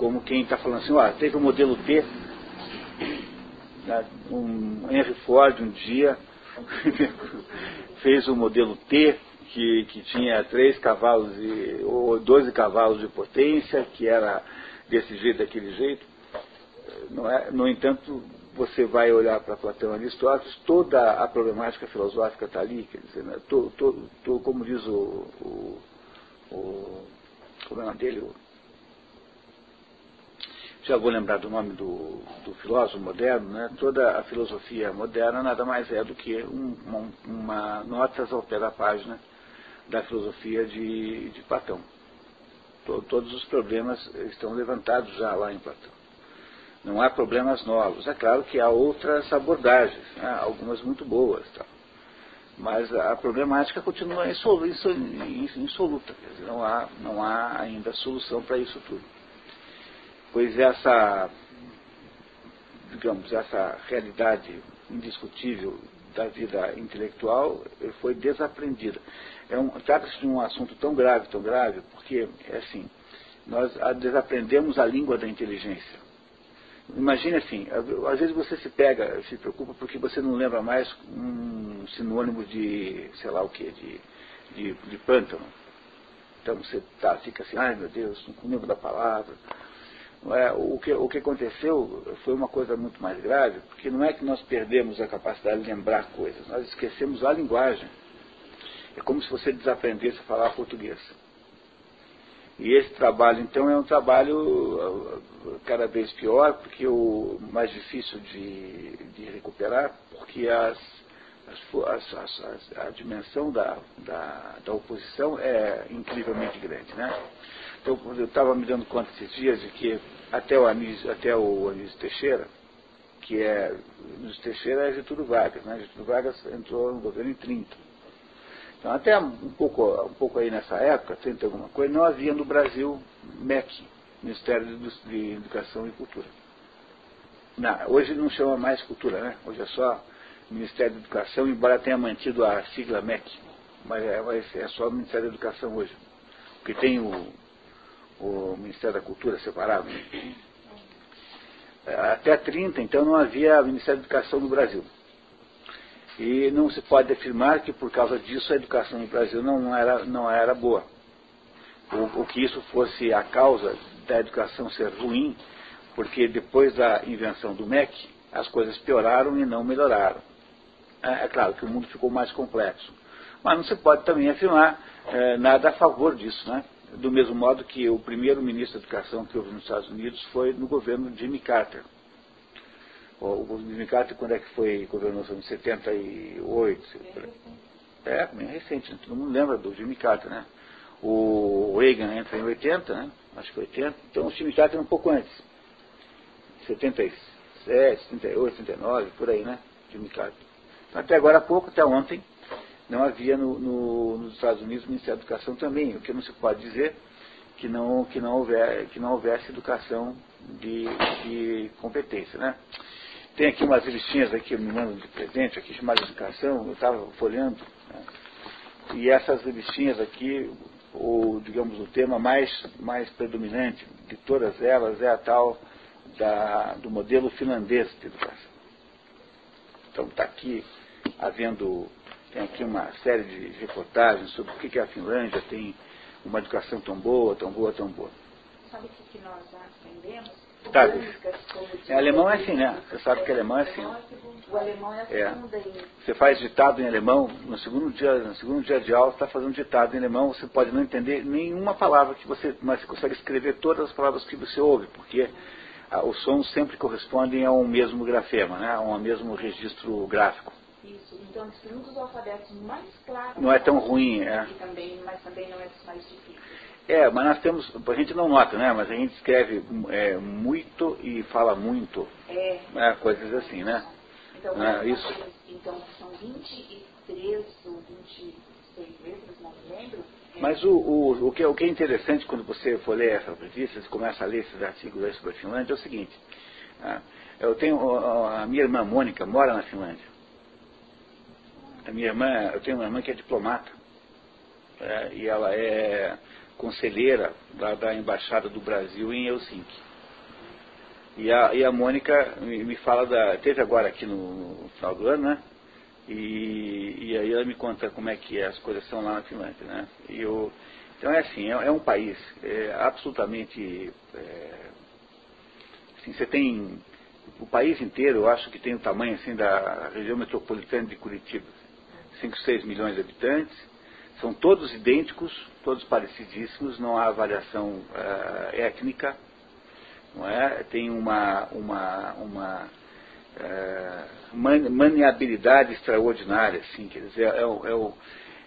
como quem está falando assim, ó, teve o modelo T, né, um Henry Ford um dia fez o modelo T, que, que tinha três cavalos e, ou 12 cavalos de potência, que era desse jeito, daquele jeito. É, no entanto, você vai olhar para Platão e Aristóteles, toda a problemática filosófica está ali, quer dizer, né, to, to, to, como diz o, o, o, como é o nome dele, o, já vou lembrar do nome do, do filósofo moderno, né, toda a filosofia moderna nada mais é do que um, uma, uma notas ao pé da página da filosofia de, de Platão. Todos os problemas estão levantados já lá em Platão. Não há problemas novos. É claro que há outras abordagens, né? algumas muito boas. Tá? Mas a problemática continua insoluta. dizer, não, há, não há ainda solução para isso tudo. Pois essa, digamos, essa realidade indiscutível da vida intelectual foi desaprendida. É um, Trata-se de um assunto tão grave, tão grave, porque, é assim, nós desaprendemos a língua da inteligência. Imagine assim, às vezes você se pega, se preocupa porque você não lembra mais um sinônimo de, sei lá o que, de, de, de pântano. Então você tá, fica assim, ai meu Deus, não lembro da palavra. É, o, que, o que aconteceu foi uma coisa muito mais grave, porque não é que nós perdemos a capacidade de lembrar coisas, nós esquecemos a linguagem. É como se você desaprendesse a falar português. E esse trabalho, então, é um trabalho uh, cada vez pior, porque o mais difícil de, de recuperar, porque as, as, as, a dimensão da, da, da, oposição é incrivelmente grande. Né? Eu estava me dando conta esses dias de que até o Anísio, até o Anísio Teixeira, que é, Anísio Teixeira é Getúlio Vargas, né? Getúlio Vargas entrou no governo em 30. Então, até um pouco, um pouco aí nessa época, 30 alguma coisa, não havia no Brasil MEC, Ministério de Educação e Cultura. Não, hoje não chama mais cultura, né? Hoje é só Ministério da Educação, embora tenha mantido a sigla MEC, mas é, é só Ministério da Educação hoje. Porque tem o, o Ministério da Cultura separado. Né? Até 30, então, não havia Ministério da Educação no Brasil. E não se pode afirmar que por causa disso a educação no Brasil não era, não era boa. O, o que isso fosse a causa da educação ser ruim, porque depois da invenção do MEC, as coisas pioraram e não melhoraram. É, é claro que o mundo ficou mais complexo. Mas não se pode também afirmar é, nada a favor disso, né? Do mesmo modo que o primeiro ministro da Educação que houve nos Estados Unidos foi no governo Jimmy Carter. O Jimmy Carter, quando é que foi governou? Em 78? É, bem recente, né? todo mundo lembra do Jimmy Carter, né? O Reagan entra em 80, né? Acho que 80. Então o Jimmy Carter um pouco antes. 77, 78, 79, por aí, né? Jimmy Carter. Então, até agora há pouco, até ontem, não havia no, no, nos Estados Unidos o Ministério da Educação também, o que não se pode dizer que não, que não, houver, que não houvesse educação de, de competência, né? Tem aqui umas revistinhas aqui, me mandam de presente, aqui chamadas Educação, eu estava folhando, né? e essas revistinhas aqui, o, digamos, o tema mais, mais predominante de todas elas é a tal da, do modelo finlandês de educação. Então está aqui havendo, tem aqui uma série de reportagens sobre o que, que a Finlândia tem uma educação tão boa, tão boa, tão boa. Sabe o que, nós aprendemos? Tá. É, alemão é assim, né? Você sabe que alemão é assim. O alemão é a É. segunda aí. Você faz ditado em alemão, no segundo dia, no segundo dia de aula, você está fazendo ditado em alemão, você pode não entender nenhuma palavra que você, mas você consegue escrever todas as palavras que você ouve, porque os sons sempre correspondem a um mesmo grafema, né? a um mesmo registro gráfico. Isso. Então, esse um dos alfabetos mais claros. Não é tão ruim, é. Também, mas também não é dos mais difíceis. É, mas nós temos, a gente não nota, né? Mas a gente escreve é, muito e fala muito, É. né? coisas assim, né? Então, são isso. então são 23 ou 26 letras, não me lembro. É, Mas o, o, o, que, o que é interessante quando você for ler essa revista, você começa a ler esses artigos sobre a Finlândia, é o seguinte. ah, eu tenho, a minha irmã Mônica mora na Finlândia. A minha irmã, eu tenho uma irmã que é diplomata. é, e ela é conselheira da, da Embaixada do Brasil em Helsinki. E a, e a Mônica me, me fala da. Teve agora aqui no, no final do ano, né? E, e, aí ela me conta como é que as coisas são lá na Finlândia, né? E eu, então é assim, é, é um país é, absolutamente. É, assim, você tem o país inteiro, eu acho que tem o tamanho assim da região metropolitana de Curitiba, 5, 6 milhões de habitantes, são todos idênticos, todos parecidíssimos, não há variação uh, étnica, não é? Tem uma, uma, uma uh, maniabilidade extraordinária, assim, quer dizer, é, é, é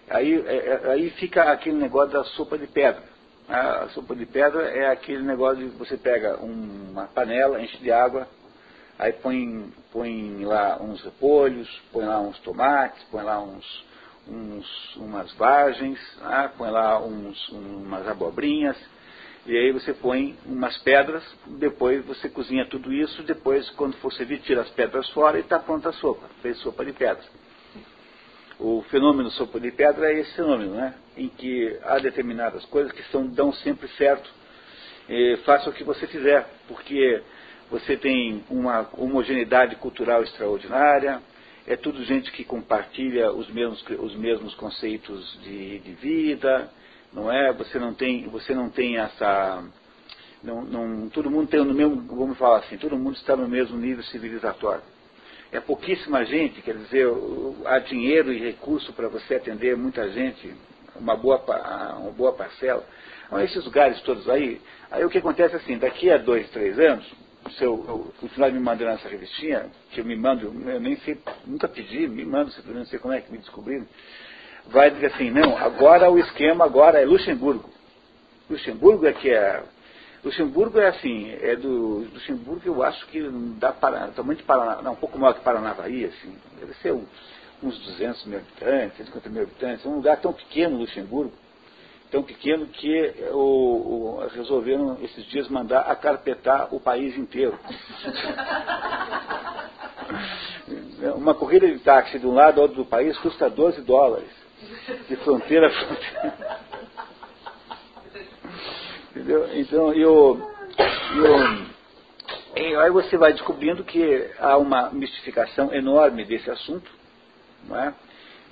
aí, é, é, aí fica aquele negócio da sopa de pedra. A sopa de pedra é aquele negócio de você pega uma panela, enche de água, aí põe, põe lá uns repolhos, põe lá uns tomates, põe lá uns, uns umas vagens, né? põe lá uns, umas abobrinhas, e aí você põe umas pedras, depois você cozinha tudo isso, depois quando for servir, tira as pedras fora e está pronta a sopa, fez sopa de pedras. O fenômeno sopa de pedra é esse fenômeno, né? em que há determinadas coisas que são, dão sempre certo, faça o que você fizer, porque você tem uma homogeneidade cultural extraordinária, é tudo gente que compartilha os mesmos, os mesmos conceitos de, de vida, não é? Você não tem, você não tem essa. Não, não, todo mundo tem no mesmo, vamos falar assim, todo mundo está no mesmo nível civilizatório. É pouquíssima gente, quer dizer, há dinheiro e recurso para você atender muita gente, uma boa, uma boa parcela. Então, esses lugares todos aí, aí o que acontece é assim, daqui a dois, três anos, se eu, continuar me mandando essa revistinha, que eu me mando, eu nem sei, nunca pedi, me mando, não sei como é que me descobriram, vai dizer assim, não, agora o esquema agora é Luxemburgo. Luxemburgo é que é. Luxemburgo é assim, é do Luxemburgo eu acho que dá para, tamanho Paraná, não, um pouco maior que Paranavaí, assim, deve ser um, uns 200 mil habitantes, 150 mil habitantes, um lugar tão pequeno, Luxemburgo, tão pequeno que o, o, resolveram esses dias mandar acarpetar o país inteiro. Uma corrida de táxi de um lado ao outro do país custa 12 dólares. De fronteira a fronteira. Entendeu? Então, eu, eu, aí você vai descobrindo que há uma mistificação enorme desse assunto, não é?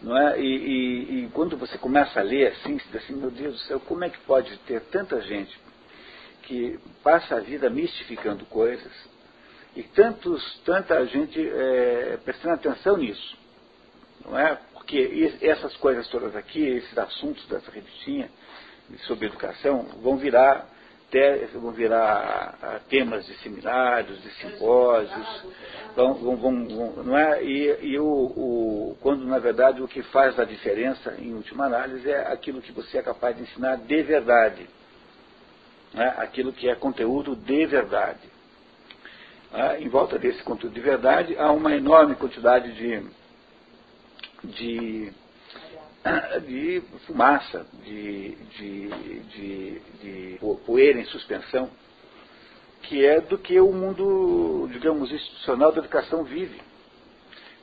Não é? E, e, e, quando você começa a ler assim, você diz assim, meu Deus do céu, como é que pode ter tanta gente que passa a vida mistificando coisas e tantos, tanta gente é, prestando atenção nisso? Não é? Porque essas coisas todas aqui, esses assuntos dessa revistinha sobre educação, vão virar vão virar temas de seminários, de simpósios, vão, vão, vão, não é? E, e o, o, quando na verdade o que faz a diferença, em última análise, é aquilo que você é capaz de ensinar de verdade, é? aquilo que é conteúdo de verdade. É? Em volta desse conteúdo de verdade há uma enorme quantidade de, de de fumaça, de, de, de, de, poeira em suspensão, que é do que o mundo, digamos, institucional da educação vive.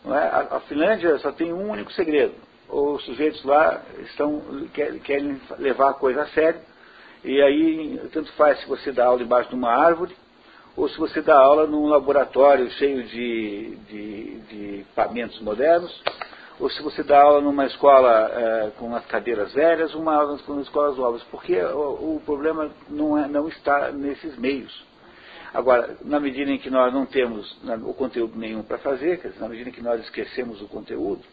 É? A, a, Finlândia só tem um único segredo. Os sujeitos lá estão, querem, levar a coisa a sério, e aí tanto faz se você dá aula embaixo de uma árvore, ou se você dá aula num laboratório cheio de, de, de equipamentos modernos, ou se você dá aula numa escola é, com as cadeiras velhas, uma aula com escolas novas, porque o, o problema não, é, não está nesses meios. Agora, na medida em que nós não temos o conteúdo nenhum para fazer, dizer, na medida em que nós esquecemos o conteúdo,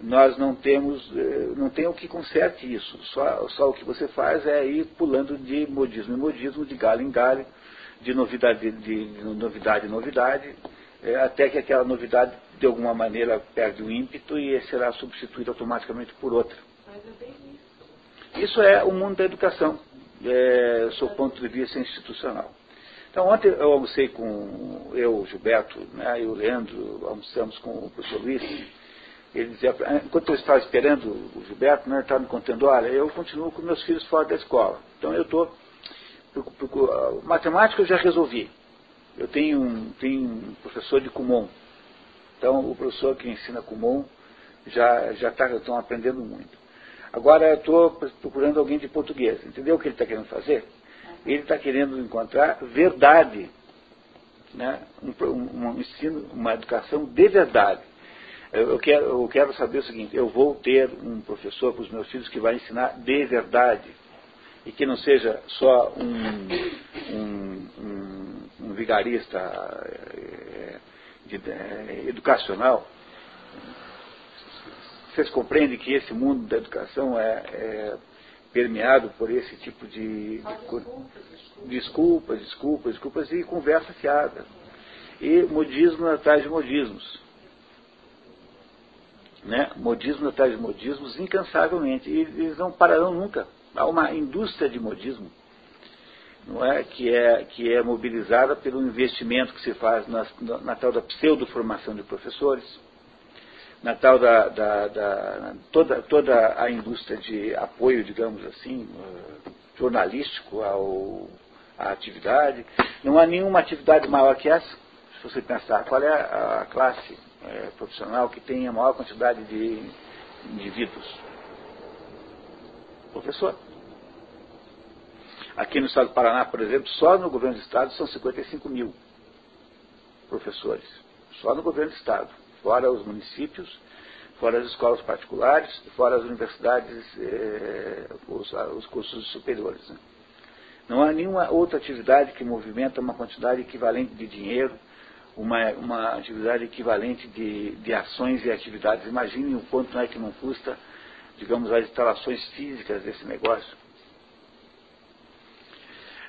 nós não temos, é, não tem o que conserte isso. Só, só o que você faz é ir pulando de modismo em modismo, de galho em galho, de novidade, de, de novidade em novidade, até que aquela novidade de alguma maneira perde o ímpeto e será substituído automaticamente por outra. É isso é o mundo da educação, é, do ponto de vista institucional. Então ontem eu almocei com eu, o Gilberto, né, e o Leandro, almoçamos com o professor Luiz. Ele dizia, enquanto eu estava esperando o Gilberto, né, ele estava me contando, olha, eu continuo com meus filhos fora da escola. Então eu estou. Matemática eu já resolvi. Eu tenho um, tenho um professor de Kumon, então, o professor que ensina Kumon já já tá, aprendendo muito. Agora eu estou procurando alguém de português. Entendeu o que ele está querendo fazer? Ele está querendo encontrar verdade. Né? Um, um, um, ensino, uma educação de verdade. Eu, quero, eu quero saber o seguinte, eu vou ter um professor para os meus filhos que vai ensinar de verdade. E que não seja só um, um, um vigarista é, de, é, educacional, vocês compreendem que esse mundo da educação é, é permeado por esse tipo de, de desculpas, desculpas, desculpas e conversa fiada. E modismo atrás de modismos. Né? Modismo atrás de modismos incansavelmente. E eles não pararão nunca. Há uma indústria de modismo não é? Que, é, que é mobilizada pelo investimento que se faz na, na, tal da pseudo-formação de professores na tal da, da, da, toda, toda a indústria de apoio, digamos assim, eh, jornalístico ao, à atividade. Não há nenhuma atividade maior que essa, se você pensar. Qual é a classe é, profissional que tem a maior quantidade de indivíduos? Professor. Aqui no estado do Paraná, por exemplo, só no governo do estado são 55 mil professores. Só no governo do estado fora os municípios, fora as escolas particulares, fora as universidades, eh, os, os, cursos superiores. Né? Não há nenhuma outra atividade que movimenta uma quantidade equivalente de dinheiro, uma, uma atividade equivalente de, de ações e atividades. Imaginem o quanto é que não custa, digamos, as instalações físicas desse negócio.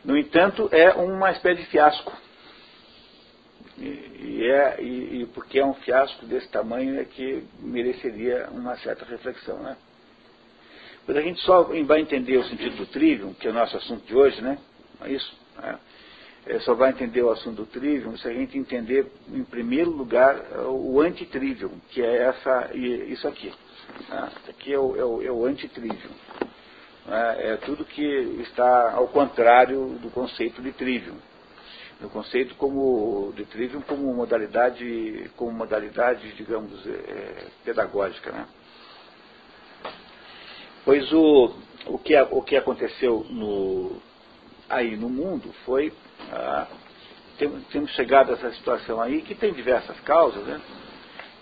No entanto, é uma espécie de fiasco e, é, e, e, porque é um fiasco desse tamanho é que mereceria uma certa reflexão. Né? Mas a gente só vai entender o sentido do trivium, que é o nosso assunto de hoje, né? É isso. Né? É, só vai entender o assunto do trivium se a gente entender, em primeiro lugar, o antitrivium, que é essa, isso aqui. Né? Isso aqui é o, é o, é o. Né? É tudo que está ao contrário do conceito de trivium no conceito como de trivium como modalidade, como modalidade, digamos, é, pedagógica, né? Pois o, o, que, o que aconteceu no, aí no mundo foi ah, temos chegado a essa situação aí que tem diversas causas, né?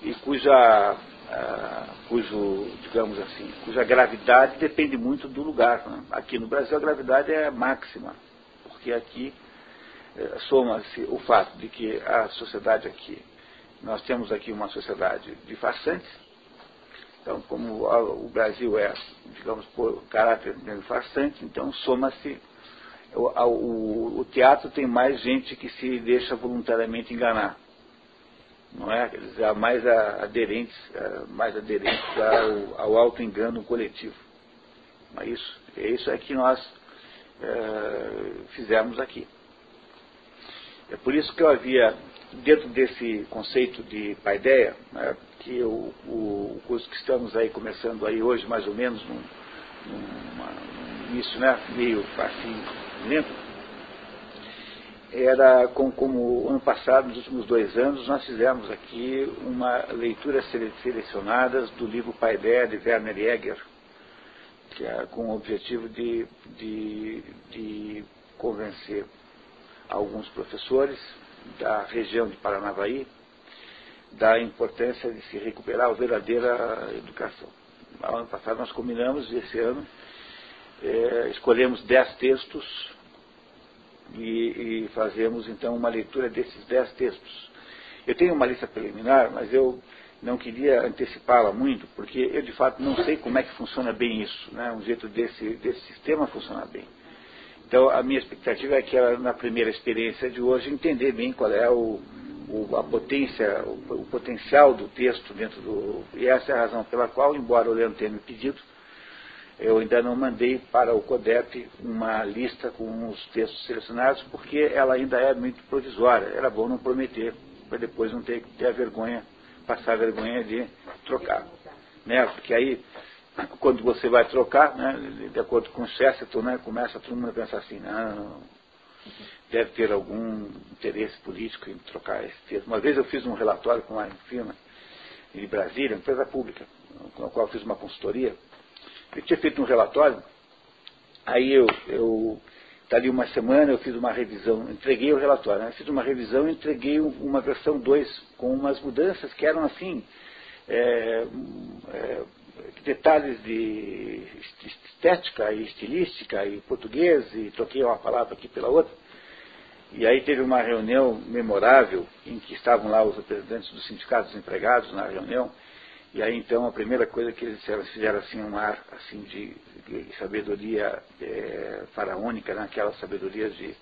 E cuja ah, cujo, digamos assim, cuja gravidade depende muito do lugar. Né? Aqui no Brasil a gravidade é máxima, porque aqui eh, soma-se o fato de que a sociedade aqui, nós temos aqui uma sociedade de farsantes, então como o Brasil é, digamos, por caráter de farsante, então soma-se, o, o, o, teatro tem mais gente que se deixa voluntariamente enganar, não é? Dizer, mais aderentes, mais aderentes ao, ao auto-engano coletivo. Não é isso? É isso é que nós é, fizemos aqui. É por isso que eu havia, dentro desse conceito de paideia, né, que o, o, curso que estamos aí começando aí hoje, mais ou menos, num, numa, num início né, meio assim, lento, era com, como ano passado, nos últimos dois anos, nós fizemos aqui uma leitura selecionadas do livro Paideia de Werner Jäger, que é com o objetivo de, de, de convencer alguns professores da região de Paranavaí da importância de se recuperar a verdadeira educação. No ano passado nós combinamos, e esse ano é, escolhemos dez textos e, e então uma leitura desses dez textos. Eu tenho uma lista preliminar, mas eu não queria antecipá-la muito, porque eu de fato não sei como é que funciona bem isso, né? um jeito desse, desse sistema funcionar bem. Então, a minha expectativa é que ela, na primeira experiência de hoje, entender bem qual é o, o a potência, o, o, potencial do texto dentro do. E essa é a razão pela qual, embora o Leandro tenha me pedido, eu ainda não mandei para o CODEP uma lista com os textos selecionados, porque ela ainda é muito provisória. Era bom não prometer, para depois não ter, ter a vergonha, passar a vergonha de trocar. Né? Porque aí quando você vai trocar, né, de acordo com o Chesterton, né, começa todo mundo a pensar assim, não, deve ter algum interesse político em trocar esse texto. Uma vez eu fiz um relatório com uma firma de Brasília, empresa pública, com a qual eu fiz uma consultoria, Eu tinha feito um relatório, aí eu, eu dali uma semana eu fiz uma revisão, entreguei o relatório, né? fiz uma revisão e entreguei uma versão 2 com umas mudanças que eram assim, é, é, detalhes de estética e estilística e português, e troquei uma palavra aqui pela outra. E aí teve uma reunião memorável em que estavam lá os representantes dos sindicatos empregados na reunião. E aí então a primeira coisa que eles fizeram, fizeram assim um ar assim de, de sabedoria é, faraônica, né? aquela sabedoria de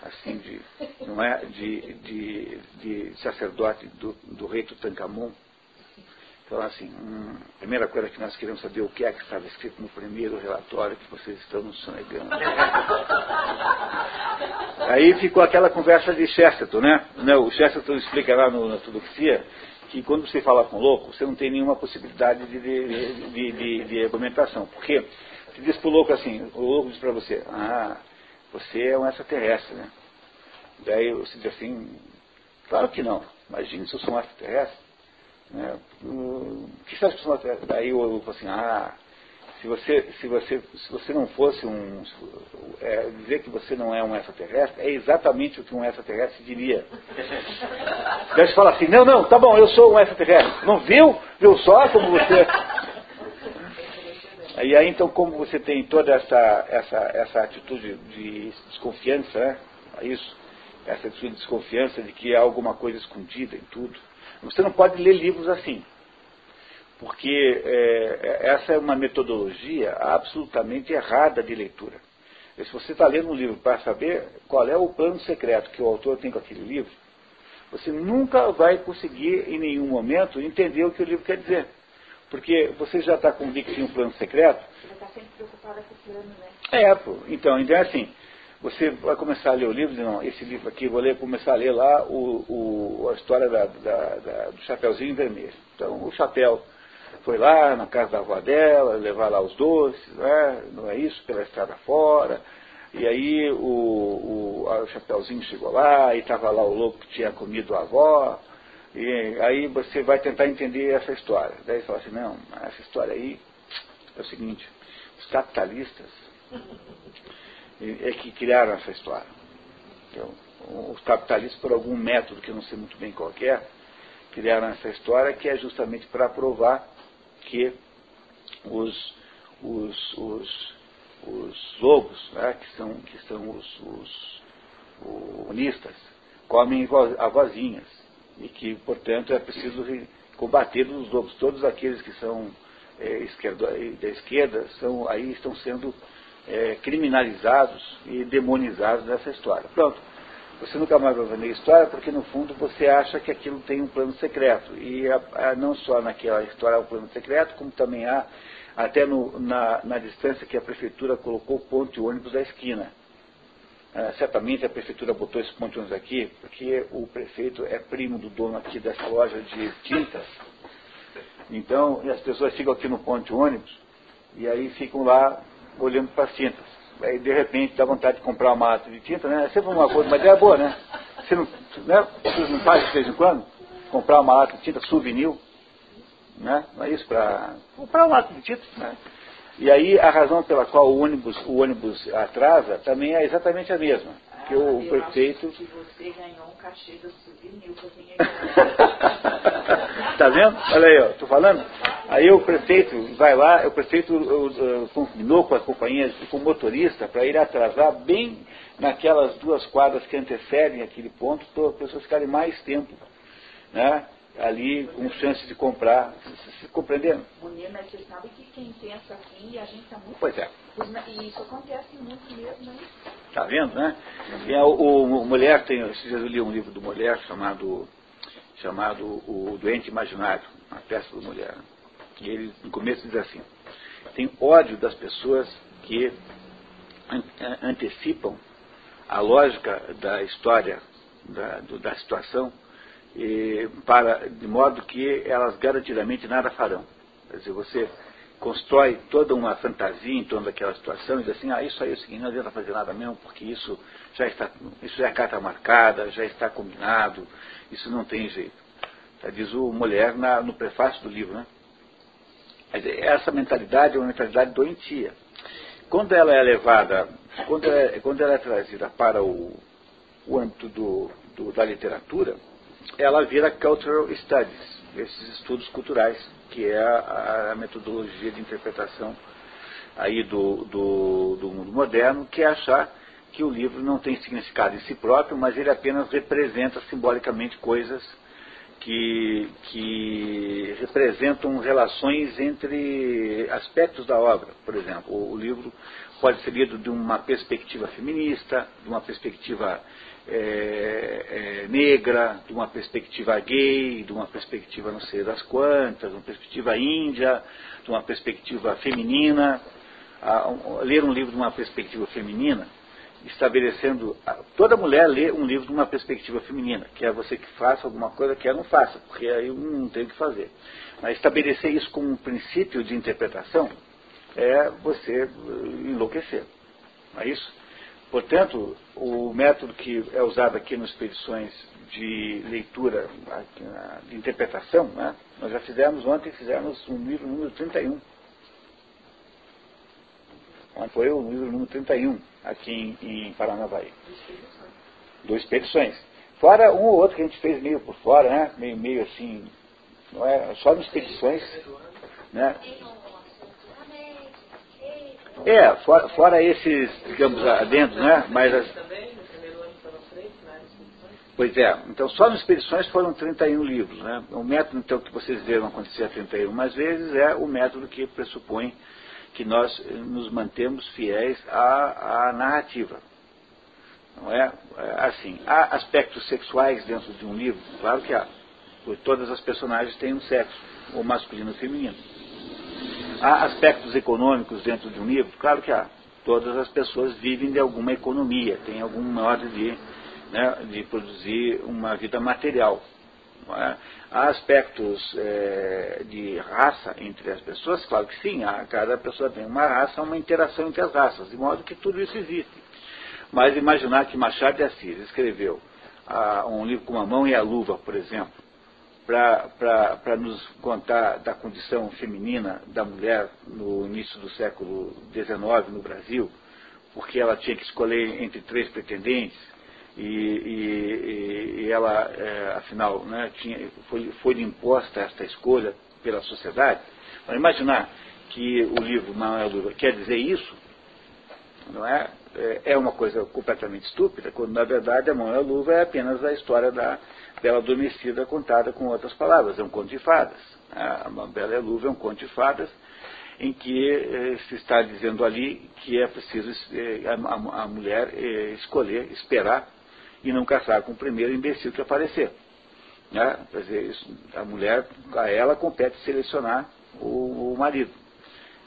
assim de não é de, de, de sacerdote do, do rei Tutankhamon então, assim, hum, a primeira coisa que nós queremos saber o que é que estava escrito no primeiro relatório que vocês estão nos sonegando. Aí ficou aquela conversa de Chesterton, né? O Chesterton explica lá no, na Tudoxia que quando você fala com louco, você não tem nenhuma possibilidade de, de, de, de, de argumentação. Porque você diz para o louco assim, o louco diz para você, ah, você é um extraterrestre, né? Daí você diz assim, claro que não. Imagine se eu sou um extraterrestre. Né? O que você acha que são Daí eu, eu falo assim, ah, se você, se você, se você não fosse um. É, dizer que você não é um extraterrestre é exatamente o que um extraterrestre diria. Você fala assim, não, não, tá bom, eu sou um extraterrestre. Não viu? Viu só como você. E aí então como você tem toda essa, essa, essa atitude de desconfiança, né? Isso, essa atitude de desconfiança de que há alguma coisa escondida em tudo você não pode ler livros assim, porque é, essa é uma metodologia absolutamente errada de leitura. Se você está lendo um livro para saber qual é o plano secreto que o autor tem com aquele livro, você nunca vai conseguir em nenhum momento entender o que o livro quer dizer. Porque você já está convicto em um plano secreto. Você está sempre preocupado com o plano, né? É, pô. Então, então é assim. Você vai começar a ler o livro, não, esse livro aqui, vou ler, começar a ler lá o, o a história da, da, da, do Chapeuzinho Vermelho. Então, o Chapéu foi lá na casa da avó dela, levar lá os doces, né, não é isso, pela estrada fora. E aí o, o, o Chapeuzinho chegou lá e estava lá o louco que tinha comido a avó. E aí você vai tentar entender essa história. Daí você fala assim, não, essa história aí é o seguinte, os capitalistas é que criaram essa história. Então, os capitalistas, por algum método que eu não sei muito bem qual é, criaram essa história que é justamente para provar que os, os, os, os lobos, né, que, são, que são os, os, unistas, comem avozinhas e que, portanto, é preciso combater os lobos. Todos aqueles que são é, esquerdo, da esquerda são, aí estão sendo é, criminalizados e demonizados nessa história. Pronto. Você nunca mais vai vender história porque, no fundo, você acha que aquilo tem um plano secreto. E a, a, não só naquela história há um plano secreto, como também há, até no, na, na, distância que a prefeitura colocou o ponto de ônibus da esquina. Ah, certamente a prefeitura botou esse ponto de ônibus aqui porque o prefeito é primo do dono aqui dessa loja de tintas. Então, as pessoas ficam aqui no ponto de ônibus e aí ficam lá olhando para as tintas. De repente dá vontade de comprar uma lata de tinta, né? É sempre uma coisa, uma ideia boa, né? Você não, né? Não faz de vez em quando? Comprar uma lata de tinta souvenir, né? Não é isso para comprar uma lata de tinta, né? E aí a razão pela qual o ônibus, o ônibus atrasa também é exatamente a mesma. Ah, que o, o prefeito. que você ganhou um cachê do souvenir Tá vendo? Olha aí, ó, tô falando. Aí o prefeito vai lá, o prefeito uh, combinou com a companhia, com o motorista, para ir atrasar bem naquelas duas quadras que antecedem aquele ponto, para as pessoas ficarem mais tempo, né? Ali com chance de comprar. Se compreendendo? Munir, mas você sabe que quem pensa assim, a gente está muito. Pois é. E isso acontece muito mesmo, né? Tá vendo, né? E o, o Mulher tem, eu li um livro do Mulher chamado chamado O Doente Imaginário, uma peça do Mulher. Ele, no começo, diz assim: tem ódio das pessoas que antecipam a lógica da história, da, do, da situação, para, de modo que elas garantidamente nada farão. Quer dizer, você constrói toda uma fantasia em torno daquela situação e diz assim, ah, isso aí é o seguinte, não adianta fazer nada mesmo, porque isso já está, isso já é carta marcada, já está combinado, isso não tem jeito. Diz o Mulher na, no prefácio do livro, né? Essa mentalidade é uma mentalidade doentia. Quando ela é levada, quando ela é, quando ela é trazida para o, o âmbito do, do, da literatura, ela vira cultural studies, esses estudos culturais, que é a, a metodologia de interpretação aí do, do, do mundo moderno, que é achar que o livro não tem significado em si próprio, mas ele apenas representa simbolicamente coisas que, que representam relações entre aspectos da obra. Por exemplo, o livro pode ser lido de uma perspectiva feminista, de uma perspectiva é, é, negra, de uma perspectiva gay, de uma perspectiva não sei das quantas, de uma perspectiva índia, de uma perspectiva feminina. ler um livro de uma perspectiva feminina estabelecendo. Toda mulher lê um livro de uma perspectiva feminina, que é você que faça alguma coisa que ela não faça, porque aí não tem o que fazer. Mas estabelecer isso como um princípio de interpretação é você enlouquecer. Não é isso? Portanto, o método que é usado aqui nas expedições de leitura, de interpretação, né? nós já fizemos ontem, fizemos um livro número 31 foi o livro número 31, aqui em, em Paranavaí. Duas expedições. Fora um ou outro que a gente fez meio por fora, né? Meio, meio assim, não é? Só nas expedições. Né? É, fora, fora esses, digamos, adentro, né? Mas as, Pois é, então só nas expedições foram 31 livros. Né? O método então, que vocês viram acontecer 31 mais vezes é o método que pressupõe que nós nos mantemos fiéis à, à narrativa. Não é? é? Assim, há aspectos sexuais dentro de um livro? Claro que há. Pois todas as personagens têm um sexo, ou masculino ou feminino. Há aspectos econômicos dentro de um livro? Claro que há. Todas as pessoas vivem de alguma economia, têm algum modo de, né, de produzir uma vida material. Há aspectos é, de raça entre as pessoas? Claro que sim, há, cada pessoa tem uma raça, uma interação entre as raças, de modo que tudo isso existe. Mas imaginar que Machado de Assis escreveu ah, um livro com a mão e a luva, por exemplo, para nos contar da condição feminina da mulher no início do século XIX no Brasil, porque ela tinha que escolher entre três pretendentes, e, e, e ela, é, afinal, né, tinha, foi, foi imposta esta escolha pela sociedade. Para imaginar que o livro Manuel Luva quer dizer isso, não é? é? É uma coisa completamente estúpida, quando na verdade a Manuel Luva é apenas a história da Bela Adormecida contada com outras palavras, é um conto de fadas. A Bela Luva é um conto de fadas em que eh, se está dizendo ali que é preciso eh, a, mulher escolher, esperar e não casar com o primeiro imbecil que aparecer. Né? Quer dizer, isso, a mulher, a ela compete selecionar o, o marido.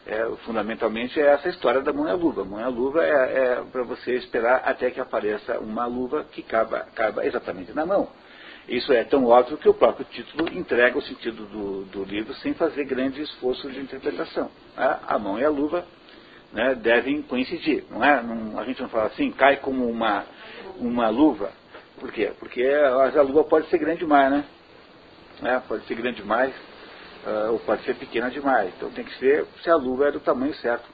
É, fundamentalmente é essa história da munha-luva. A munha-luva é, é para você esperar até que apareça uma luva que caiba, caiba exatamente na mão. Isso é tão óbvio que o próprio título entrega o sentido do, do livro sem fazer grande esforço de interpretação. Né? A mão e a luva né, devem coincidir. Não é? Não, a gente não fala assim, cai como uma, uma luva. Por quê? Porque a luva pode ser grande demais, né? É, pode ser grande demais, uh, ou pode ser pequena demais. Então tem que ser se a luva é do tamanho certo.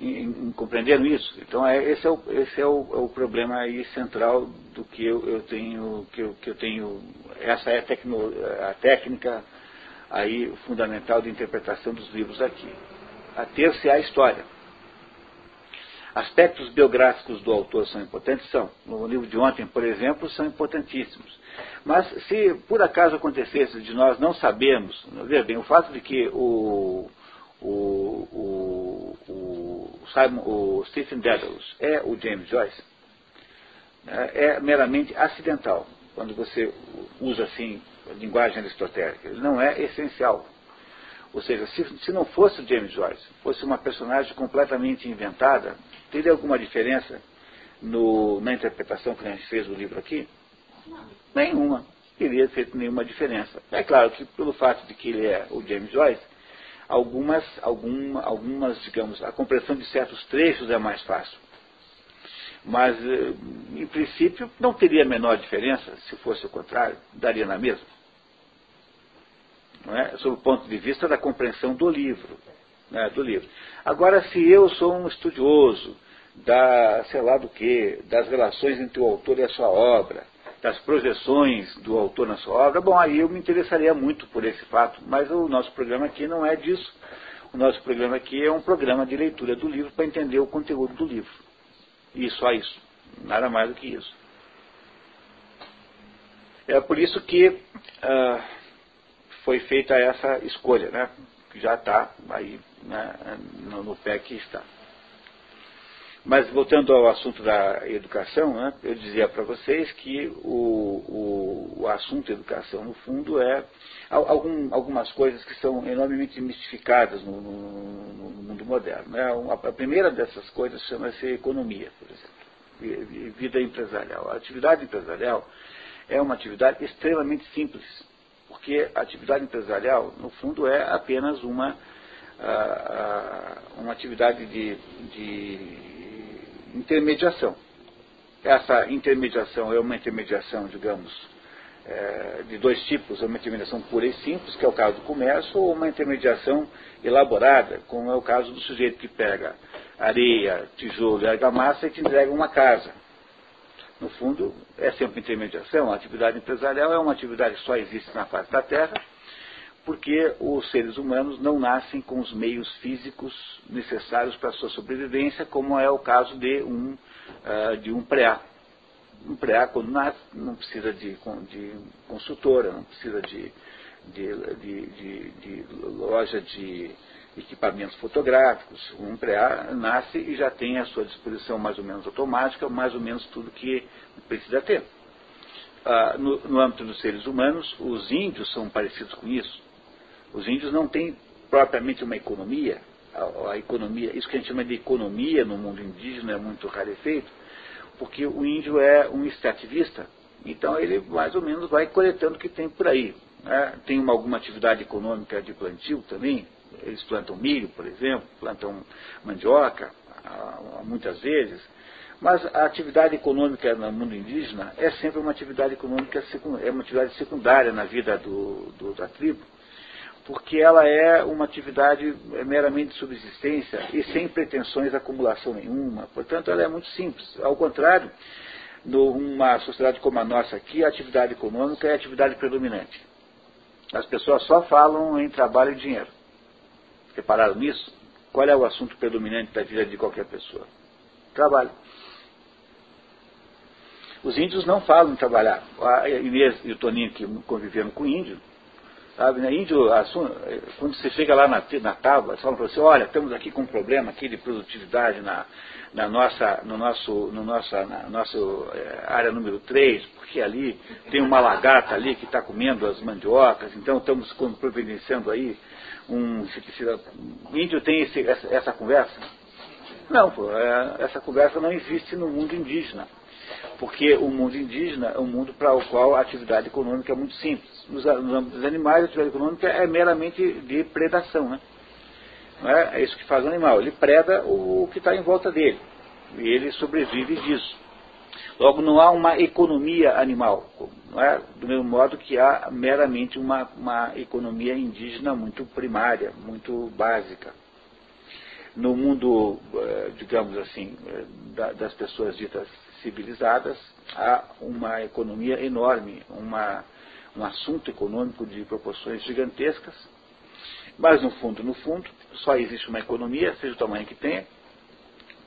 E, em, compreendendo isso? Então é, esse, é o, esse é, o, é o problema aí central do que eu, eu tenho, que eu, que eu tenho, essa é a, tecno, a técnica aí fundamental de interpretação dos livros aqui. A terça é a história. Aspectos biográficos do autor são importantes? São. No livro de ontem, por exemplo, são importantíssimos. Mas se por acaso acontecesse de nós não sabermos, veja bem, o fato de que o, o, o, o, Simon, o Stephen Dedalus é o James Joyce, é, é meramente acidental, quando você usa assim a linguagem aristotélica. Ele não é essencial. Ou seja, se, se não fosse o James Joyce, fosse uma personagem completamente inventada, teria alguma diferença no, na interpretação que a gente fez do livro aqui? Não. Nenhuma. Teria feito nenhuma diferença. É claro que pelo fato de que ele é o James Joyce, algumas, alguma, algumas, digamos, a compreensão de certos trechos é mais fácil. Mas, eh, em princípio, não teria a menor diferença, se fosse o contrário, daria na mesma. é? sob o ponto de vista da compreensão do livro. Né, do livro. Agora, se eu sou um estudioso da, sei lá do que, das relações entre o autor e a sua obra, das projeções do autor na sua obra, bom, aí eu me interessaria muito por esse fato, mas o nosso programa aqui não é disso. O nosso programa aqui é um programa de leitura do livro para entender o conteúdo do livro. E só isso. Nada mais do que isso. É por isso que uh, foi feita essa escolha, né? Já está aí né, no pé que está. Mas voltando ao assunto da educação, né, eu dizia para vocês que o, o, o, assunto educação, no fundo, é algum, algumas coisas que são enormemente mistificadas no, no, no mundo moderno. Né? A primeira dessas coisas chama-se economia, por exemplo, vida empresarial. A atividade empresarial é uma atividade extremamente simples, porque a atividade empresarial, no fundo, é apenas uma, uma atividade de, de intermediação. Essa intermediação é uma intermediação, digamos, é, de dois tipos, uma intermediação pura e simples, que é o caso do comércio, ou uma intermediação elaborada, como é o caso do sujeito que pega areia, tijolo e argamassa e te entrega uma casa. No fundo, é sempre intermediação. A atividade empresarial é uma atividade que só existe na face da Terra, porque os seres humanos não nascem com os meios físicos necessários para a sua sobrevivência, como é o caso de um, uh, de um preá. Um preá, quando nasce, não precisa de, de consultora, não precisa de, de, de, de loja de equipamentos fotográficos. Um preá nasce e já tem à sua disposição mais ou menos automática, mais ou menos tudo que precisa ter. Uh, no, no âmbito dos seres humanos, os índios são parecidos com isso. Os índios não têm propriamente uma economia, a, a, economia, isso que a gente chama de economia no mundo indígena é muito rarefeito, porque o índio é um extrativista, então ele mais ou menos vai coletando o que tem por aí. Né? Tem uma, alguma atividade econômica de plantio também, eles plantam milho, por exemplo, plantam mandioca, muitas vezes, mas a atividade econômica no mundo indígena é sempre uma atividade econômica, é uma atividade secundária na vida do, do, da tribo porque ela é uma atividade meramente de subsistência e sem pretensões de acumulação nenhuma. Portanto, ela é muito simples. Ao contrário, numa sociedade como a nossa aqui, a atividade econômica é a atividade predominante. As pessoas só falam em trabalho e dinheiro. Repararam nisso? Qual é o assunto predominante da vida de qualquer pessoa? Trabalho. Os índios não falam em trabalhar. A Inês e o Toninho, que conviveram com índio, Sabe, né? Índio, quando você chega lá na, na tábua, eles falam para você, olha, estamos aqui com um problema aqui de produtividade na, na nossa, no nosso, no nossa, na nossa é, área número 3, porque ali tem uma lagarta ali que está comendo as mandiocas, então estamos providenciando aí um inseticida. Índio tem esse, essa, essa, conversa? Não, pô, é, essa conversa não existe no mundo indígena porque o mundo indígena é um mundo para o qual a atividade econômica é muito simples. Nos, nos âmbitos dos animais, a atividade econômica é meramente de predação. Né? É? é isso que faz o animal. Ele preda o, que está em volta dele. E ele sobrevive disso. Logo, não há uma economia animal, é? do mesmo modo que há meramente uma, uma economia indígena muito primária, muito básica. No mundo, eh, digamos assim, eh, das pessoas ditas civilizadas, há uma economia enorme, uma, um assunto econômico de proporções gigantescas, mas no fundo, no fundo, só existe uma economia, seja o tamanho que tenha,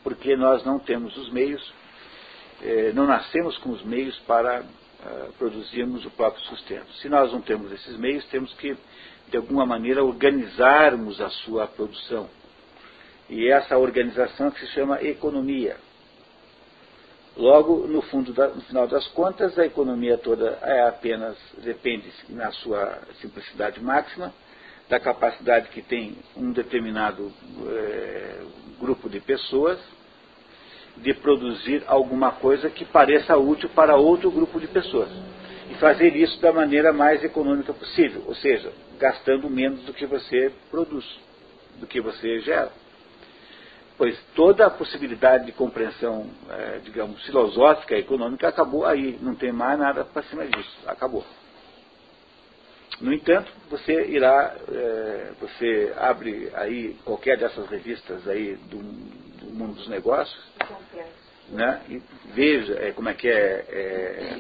porque nós não temos os meios, eh, não nascemos com os meios para eh, produzirmos o próprio sustento. Se nós não temos esses meios, temos que, de alguma maneira, organizarmos a sua produção. E essa organização que se chama economia. Logo, no, fundo da, no final das contas, a economia toda é apenas depende, na sua simplicidade máxima, da capacidade que tem um determinado é, grupo de pessoas de produzir alguma coisa que pareça útil para outro grupo de pessoas. E fazer isso da maneira mais econômica possível, ou seja, gastando menos do que você produz, do que você gera pois toda a possibilidade de compreensão, é, digamos, filosófica econômica acabou aí, não tem mais nada para cima disso, acabou. No entanto, você irá, é, você abre aí qualquer dessas revistas aí do, do mundo dos negócios, né, e veja é, como é que é, é,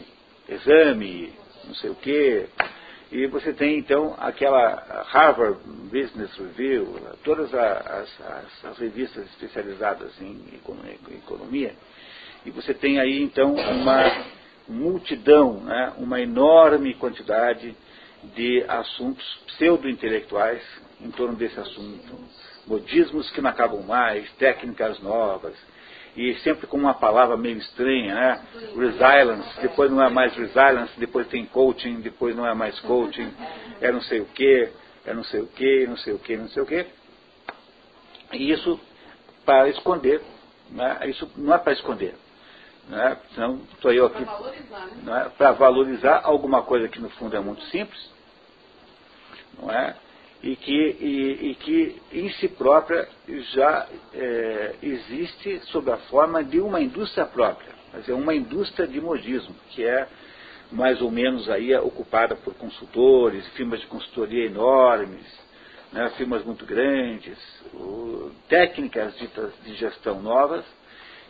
exame, não sei o quê, e você tem então aquela Harvard Business Review, todas as, as, as revistas especializadas em economia, e você tem aí então uma multidão, né, uma enorme quantidade de assuntos pseudo-intelectuais em torno desse assunto. Modismos que não acabam mais, técnicas novas, e sempre com uma palavra meio estranha, né? Resilience, depois não é mais resilience, depois tem coaching, depois não é mais coaching, é não sei o que, é não sei o que, não sei o que, não sei o que. E isso para esconder, né? isso não é para esconder. Né? Senão estou eu aqui para valorizar, né? é? valorizar alguma coisa que no fundo é muito simples, não é? E que, e, e que em si própria já é, existe sob a forma de uma indústria própria, quer dizer, uma indústria de modismo, que é mais ou menos aí ocupada por consultores, firmas de consultoria enormes, né, firmas muito grandes, o, técnicas ditas de gestão novas,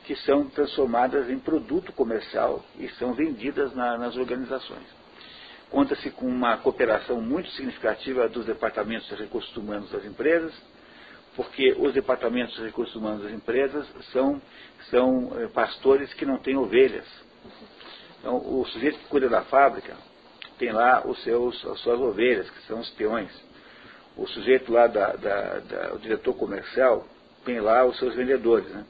que são transformadas em produto comercial e são vendidas na, nas organizações. Conta-se com uma cooperação muito significativa dos departamentos de recursos humanos das empresas, porque os departamentos de recursos humanos das empresas são, são eh, pastores que não têm ovelhas. Então, o sujeito que cuida da fábrica tem lá os seus, as suas ovelhas, que são os peões. O sujeito lá, da, da, da, o diretor comercial, tem lá os seus vendedores. Né?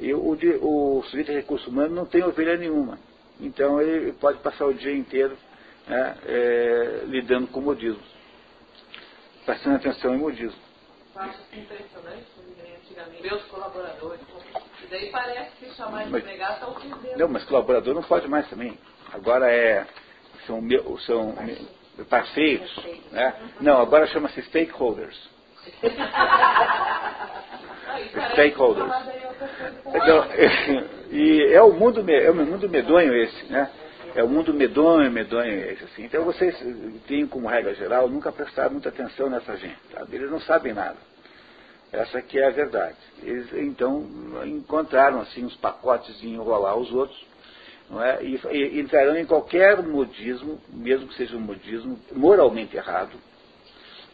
E o, o sujeito de recurso humano não tem ovelha nenhuma. Então ele pode passar o dia inteiro né, é, lidando com modismo. Prestando atenção em modismo. Acho impressionante, antigamente, meus colaboradores, e daí parece que chamar de empregado está ofendendo. Não, mas colaborador não pode mais também. Agora é, são, são parceiros. Né? Não, agora chama-se stakeholders. stakeholders. Então, e é o mundo, é o mundo medonho esse, né? É o mundo medonho, medonho esse, assim. Então vocês têm como regra geral nunca prestar muita atenção nessa gente, sabe? Eles não sabem nada. Essa aqui é a verdade. Eles então encontraram assim os pacotes de enrolar os outros, não é? E, e entrarão em qualquer modismo, mesmo que seja um modismo moralmente errado,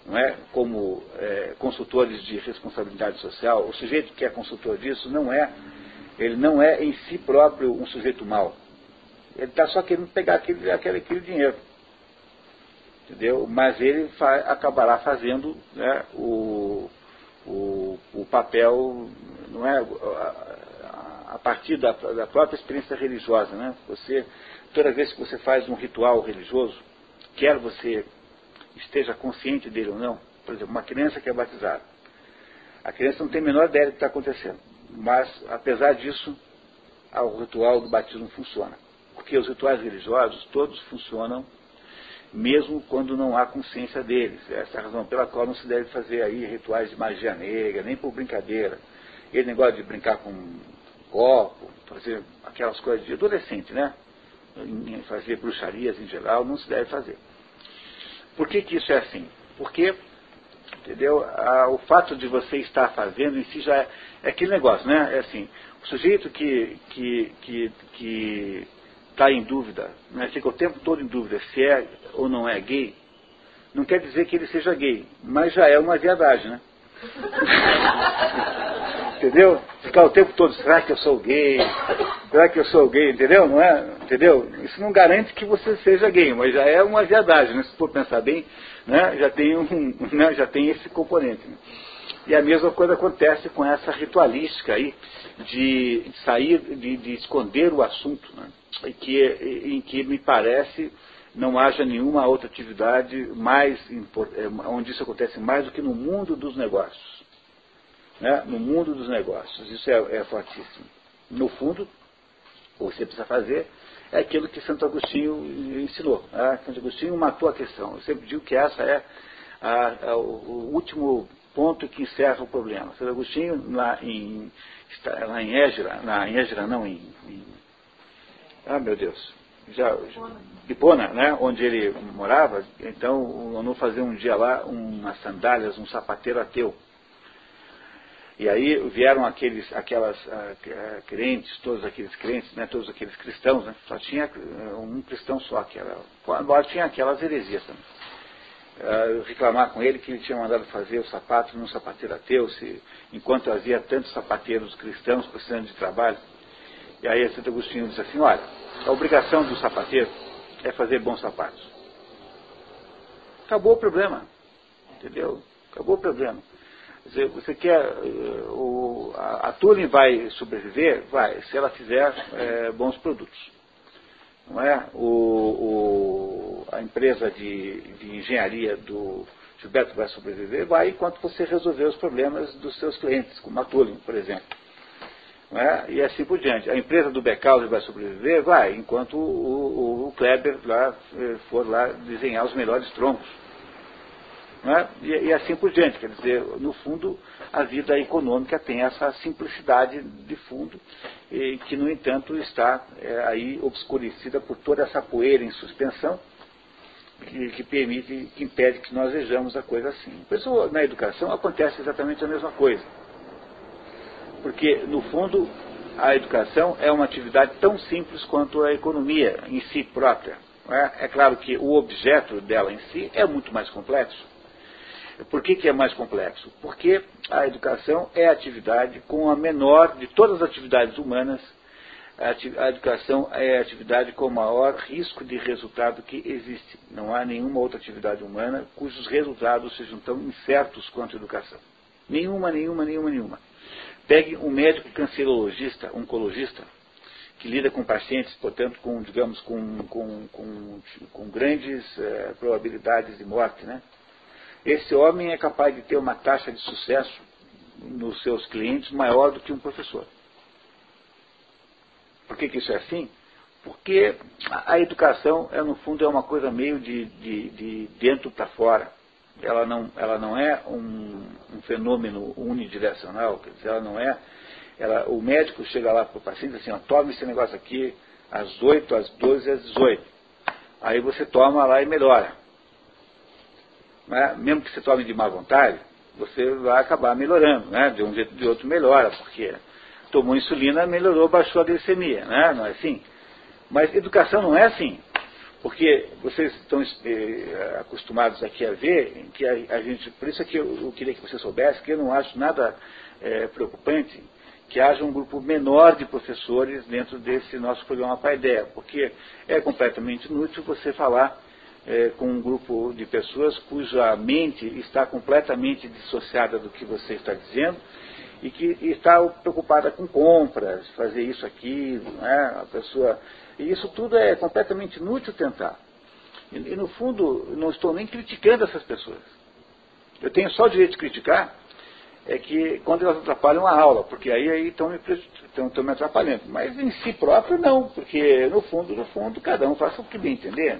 não é? como é, consultores de responsabilidade social, o sujeito que é consultor disso não é, ele não é em si próprio um sujeito mau. Ele está só querendo pegar aquele, aquele, aquele dinheiro. Entendeu? Mas ele fa acabará fazendo né, o, o, o, papel, não é? A, a partir da, da, própria experiência religiosa. Né? Você, toda vez que você faz um ritual religioso, quer você esteja consciente dele ou não. Por exemplo, uma criança que é batizada. A criança não tem a menor ideia do que está acontecendo. Mas, apesar disso, o ritual do batismo funciona. Porque os rituais religiosos todos funcionam mesmo quando não há consciência deles. Essa é a razão pela qual não se deve fazer aí rituais de magia negra, nem por brincadeira. Ele negócio de brincar com copo, fazer aquelas coisas de adolescente, né? Fazer bruxarias em geral, não se deve fazer. Por que, que isso é assim? Porque, entendeu? O fato de você estar fazendo em si já é, é aquele negócio, né? É assim, o sujeito que que que, que está em dúvida, né, fica o tempo todo em dúvida se é ou não é gay, não quer dizer que ele seja gay, mas já é uma viadagem, né? entendeu? Ficar o tempo todo, será que eu sou gay? Será que eu sou gay? Entendeu? Não é? Entendeu? Isso não garante que você seja gay, mas já é uma viadagem, né? Se for pensar bem, né? já, tem um, né? já tem esse componente. Né? E a mesma coisa acontece com essa ritualística aí de sair, de, de esconder o assunto, né? em, que, em que me parece não haja nenhuma outra atividade mais é, onde isso acontece mais do que no mundo dos negócios. Né? No mundo dos negócios. Isso é, é fortíssimo. No fundo, o que você precisa fazer é aquilo que Santo Agostinho ensinou. Né? Santo Agostinho matou a questão. Eu sempre digo que essa é a, a, o último ponto que encerra o problema. Santo Agostinho, lá em, lá em Égira, na, em Égira não, em, em, Ah, meu Deus. já, né, onde ele morava, então o ONU fazia um dia lá umas sandálias, um sapateiro ateu. E aí vieram aqueles, aquelas uh, crentes, todos aqueles crentes, né, todos aqueles cristãos, né, só tinha uh, um cristão só, que era, embora tinha aquelas heresias também. Uh, reclamar com ele que ele tinha mandado fazer os sapatos num sapateiro ateu, se, enquanto havia tantos sapateiros cristãos precisando de trabalho. E aí Santo Agostinho disse assim, olha, a obrigação do sapateiro é fazer bons sapatos. Acabou o problema. Entendeu? Acabou o problema. Dizer, você quer. Eh, o, a, a vai sobreviver? Vai, se ela fizer é, bons produtos. Não é? O, o, a empresa de, de engenharia do Gilberto vai sobreviver? Vai enquanto você resolver os problemas dos seus clientes, como a Turing, por exemplo. É? e assim por diante. A empresa do Beckhaus vai sobreviver? Vai, enquanto o, o, o Kleber lá, eh, for lá desenhar os melhores troncos. É? E, e, assim por diante. Quer dizer, no fundo, a vida econômica tem essa simplicidade de fundo, e, que, no entanto, está é, aí obscurecida por toda essa poeira em suspensão, que, que, permite, que impede que nós vejamos a coisa assim. Por isso, na educação acontece exatamente a mesma coisa. Porque, no fundo, a educação é uma atividade tão simples quanto a economia em si própria. É? é claro que o objeto dela em si é muito mais complexo. Por que, que é mais complexo? Porque a educação é a atividade com a menor de todas as atividades humanas. A educação é a atividade com o maior risco de resultado que existe. Não há nenhuma outra atividade humana cujos resultados sejam tão incertos quanto a educação. Nenhuma, nenhuma, nenhuma, nenhuma. Pegue um médico cancerologista, oncologista, que lida com pacientes, portanto, com, digamos, com, com, com, com grandes eh, probabilidades de morte, né? Esse homem é capaz de ter uma taxa de sucesso nos seus clientes maior do que um professor. Por que, que isso é assim? Porque a educação, é, no fundo, é uma coisa meio de, de, de dentro para fora ela não, ela não é um, um, fenômeno unidirecional, quer dizer, ela não é. Ela, o médico chega lá para o paciente assim, ó, tome esse negócio aqui às 8, às 12 às 18. Aí você toma lá e melhora. Né? Mesmo que você tome de má vontade, você vai acabar melhorando, né? de um jeito ou de outro melhora, porque tomou insulina, melhorou, baixou a glicemia, né? não é assim? Mas educação não é assim. Porque vocês estão eh, acostumados aqui a ver que a, a, gente, por isso é que eu, eu, queria que você soubesse que eu não acho nada eh, preocupante que haja um grupo menor de professores dentro desse nosso programa Paideia, porque é completamente inútil você falar eh, com um grupo de pessoas cuja mente está completamente dissociada do que você está dizendo e que está preocupada com compras, fazer isso, aquilo, né? a pessoa e isso tudo é completamente inútil tentar. E, e, no fundo, não estou nem criticando essas pessoas. Eu tenho só o direito de criticar é que quando elas atrapalham a aula, porque aí estão me, me atrapalhando. Mas em si próprio não, porque no fundo, no fundo, cada um faça o que bem entender.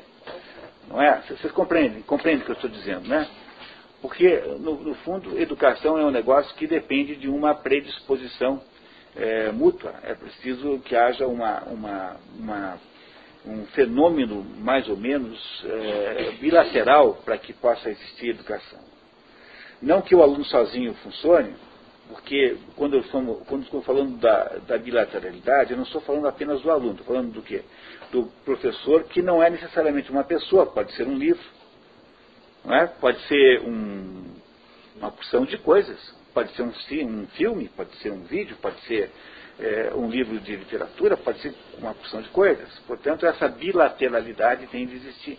Não é? Vocês compreendem, compreendem o que eu estou dizendo, né? Porque, no, no fundo, educação é um negócio que depende de uma predisposição é, mútua. É preciso que haja uma, uma, uma, um fenômeno mais ou menos é, bilateral para que possa existir educação. Não que o aluno sozinho funcione, porque quando eu, estou, quando estou falando da, da, bilateralidade, eu não estou falando apenas do aluno, estou falando do quê? Do professor, que não é necessariamente uma pessoa, pode ser um livro, não é? pode ser um, uma porção de coisas. Pode ser um, um filme, pode ser um vídeo, pode ser é, um livro de literatura, pode ser uma porção de coisas. Portanto, essa bilateralidade tem de existir.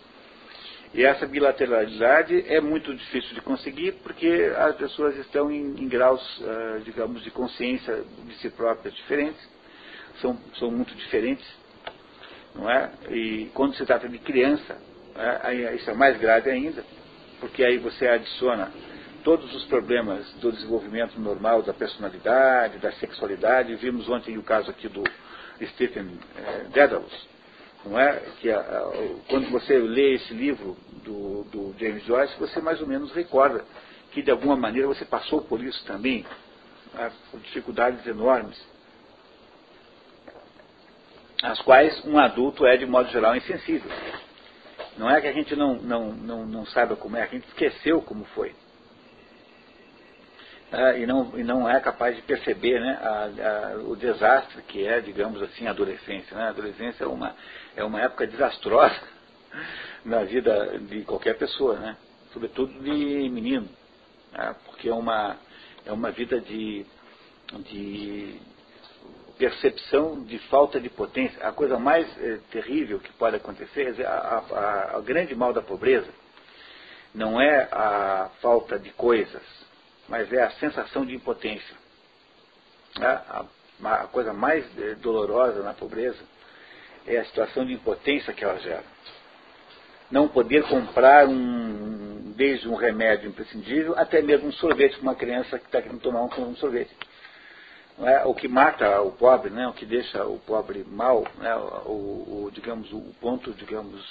E essa bilateralidade é muito difícil de conseguir porque as pessoas estão em, em graus, uh, digamos, de consciência de si próprias diferentes, são, são muito diferentes, não é? E quando se trata de criança, é, isso é mais grave ainda, porque aí você adiciona todos os problemas do desenvolvimento normal da personalidade, da sexualidade. Vimos ontem o caso aqui do Stephen eh, Dedalus, não é? Que a, a, quando você lê esse livro do, do, James Joyce, você mais ou menos recorda que de alguma maneira você passou por isso também, né? por dificuldades enormes. Às quais um adulto é, de modo geral, insensível. Não é que a gente não, não, não, não saiba como é, a gente esqueceu como foi. É, e, não, e não é capaz de perceber né, a, a, o desastre que é, digamos assim, a adolescência. Né? A adolescência é uma, é uma época desastrosa na vida de qualquer pessoa, né? sobretudo de menino, né? porque é uma, é uma vida de, de percepção de falta de potência. A coisa mais eh, terrível que pode acontecer, é a, a, a grande mal da pobreza não é a falta de coisas, mas é a sensação de impotência. É, a, a, coisa mais eh, dolorosa na pobreza é a situação de impotência que ela gera. Não poder comprar um, desde um remédio imprescindível até mesmo um sorvete para uma criança que está querendo tomar um sorvete é, o que mata o pobre, né, o que deixa o pobre mal, né, o, o, digamos, o ponto, digamos,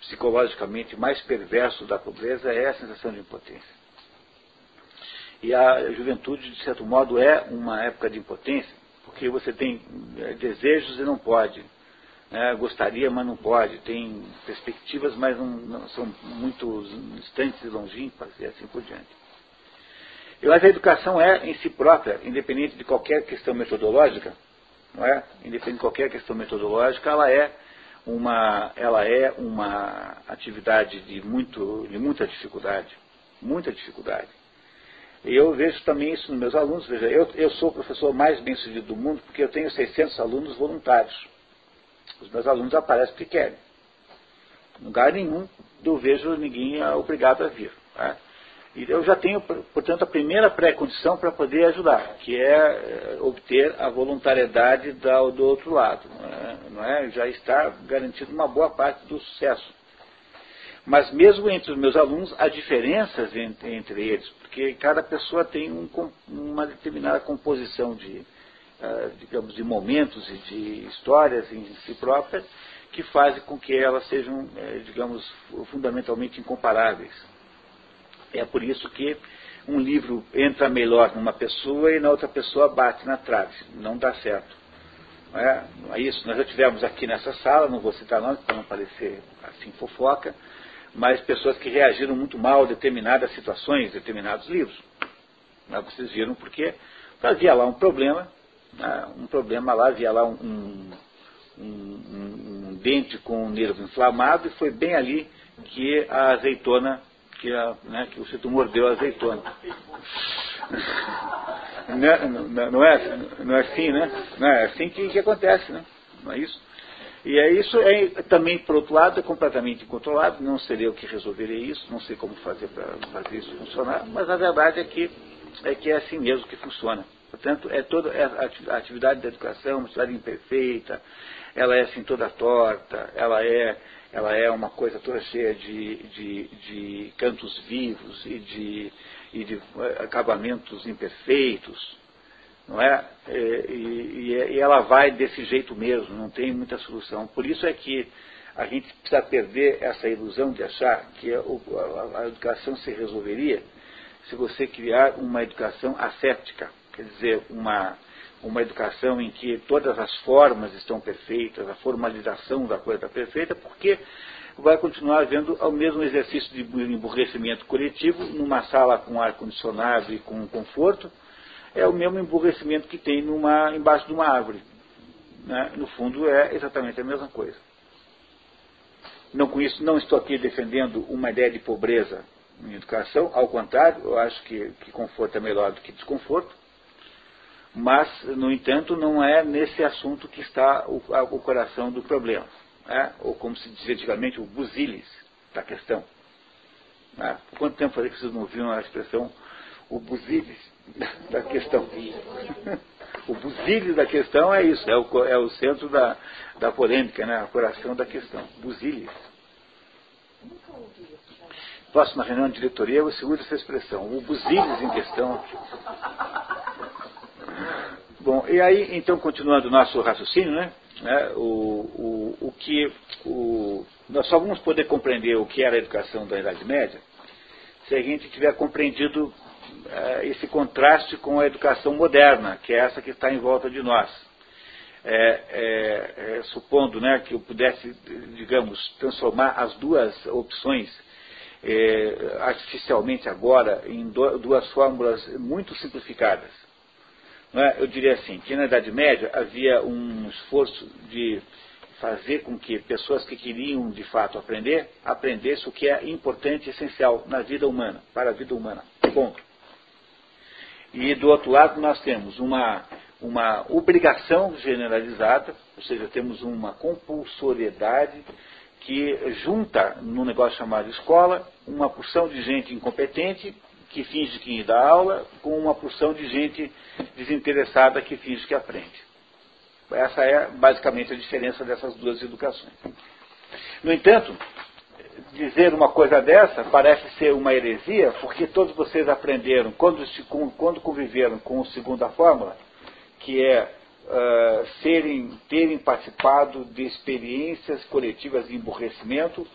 psicologicamente mais perverso da pobreza é a sensação de impotência. E a juventude, de certo modo, é uma época de impotência, porque você tem é, desejos e não pode. Né, gostaria, mas não pode. Tem perspectivas, mas não, não são muito distantes e longínquas e assim por diante. Eu acho que a educação é, em si própria, independente de qualquer questão metodológica, não é? Independente de qualquer questão metodológica, ela é uma, ela é uma atividade de, muito, de muita dificuldade. Muita dificuldade. Eu vejo também isso nos meus alunos. Veja, eu, eu sou o professor mais bem sucedido do mundo porque eu tenho 600 alunos voluntários. Os meus alunos aparecem porque querem. Em lugar nenhum eu vejo ninguém obrigado a vir. Tá? Eu já tenho, portanto, a primeira pré-condição para poder ajudar, que é eh, obter a voluntariedade do outro lado. Não é? não é? Já está garantido uma boa parte do sucesso. Mas mesmo entre os meus alunos, há diferenças entre, entre eles, porque cada pessoa tem um, uma determinada composição de, uh, digamos, de momentos e de histórias em si próprias que fazem com que elas sejam, eh, digamos, fundamentalmente incomparáveis. É por isso que um livro entra melhor numa pessoa e na outra pessoa bate na trave. Não dá certo. Não é, é isso. Nós já tivemos aqui nessa sala, não vou citar nomes para não parecer assim fofoca, mas pessoas que reagiram muito mal a determinadas situações, determinados livros. Mas vocês viram porque havia lá um problema, né, um problema lá, havia lá um, um, um, um dente com o nervo inflamado e foi bem ali que a azeitona que, a, né, que o Cito mordeu a azeitona. não, é, não, é, não é assim, né? Não é assim que, que acontece, né? Não é isso? E é isso é, também, por outro lado, é completamente incontrolável, não seria o que resolveria isso, não sei como fazer para fazer isso funcionar, mas a verdade é que é, que é assim mesmo que funciona. Portanto, é toda é a atividade da educação, uma atividade imperfeita, ela é assim toda torta, ela é ela é uma coisa toda cheia de, de, de cantos vivos e de, e de eh, acabamentos imperfeitos, não é? E, e, ela vai desse jeito mesmo, não tem muita solução. Por isso é que a gente precisa perder essa ilusão de achar que a, educação se resolveria se você criar uma educação asséptica, quer dizer, uma, uma educação em que todas as formas estão perfeitas, a formalização da coisa está perfeita, porque vai continuar havendo o mesmo exercício de emburrecimento coletivo numa sala com ar-condicionado e com conforto, é o mesmo emburrecimento que tem numa, embaixo de uma árvore. Né? No fundo, é exatamente a mesma coisa. Não, com isso, não estou aqui defendendo uma ideia de pobreza em educação, ao contrário, eu acho que, que conforto é melhor do que desconforto. Mas, no entanto, não é nesse assunto que está o, o coração do problema. Né? Ou, como se dizia antigamente, o buzilis da questão. Né? Por quanto tempo falei que vocês não ouviram a expressão o buzilis da questão? o buzilis da questão é isso, é o, é o centro da, da polêmica, né? o coração da questão. Buzilis. Próxima reunião de diretoria, eu seguro essa expressão. O buzilis em questão. Bom, e aí, então, continuando o nosso raciocínio, né? né o, o, o que o, nós só vamos poder compreender o que era a educação da Idade Média se a gente tiver compreendido uh, esse contraste com a educação moderna, que é essa que está em volta de nós. é, é, é, supondo né, que eu pudesse, digamos, transformar as duas opções é, artificialmente agora em do, duas fórmulas muito simplificadas. É? Eu diria assim, que na Idade Média havia um esforço de fazer com que pessoas que queriam de fato aprender, aprendessem o que é importante e essencial na vida humana, para a vida humana. Ponto. E do outro lado nós temos uma uma obrigação generalizada, ou seja, temos uma compulsoriedade que junta no negócio chamado escola uma porção de gente incompetente que finge que dá aula com uma porção de gente desinteressada que finge que aprende. Essa é basicamente a diferença dessas duas educações. No entanto, dizer uma coisa dessa parece ser uma heresia, porque todos vocês aprenderam, quando, quando conviveram com a segunda fórmula, que é uh, serem, terem participado de experiências coletivas de emburrecimento,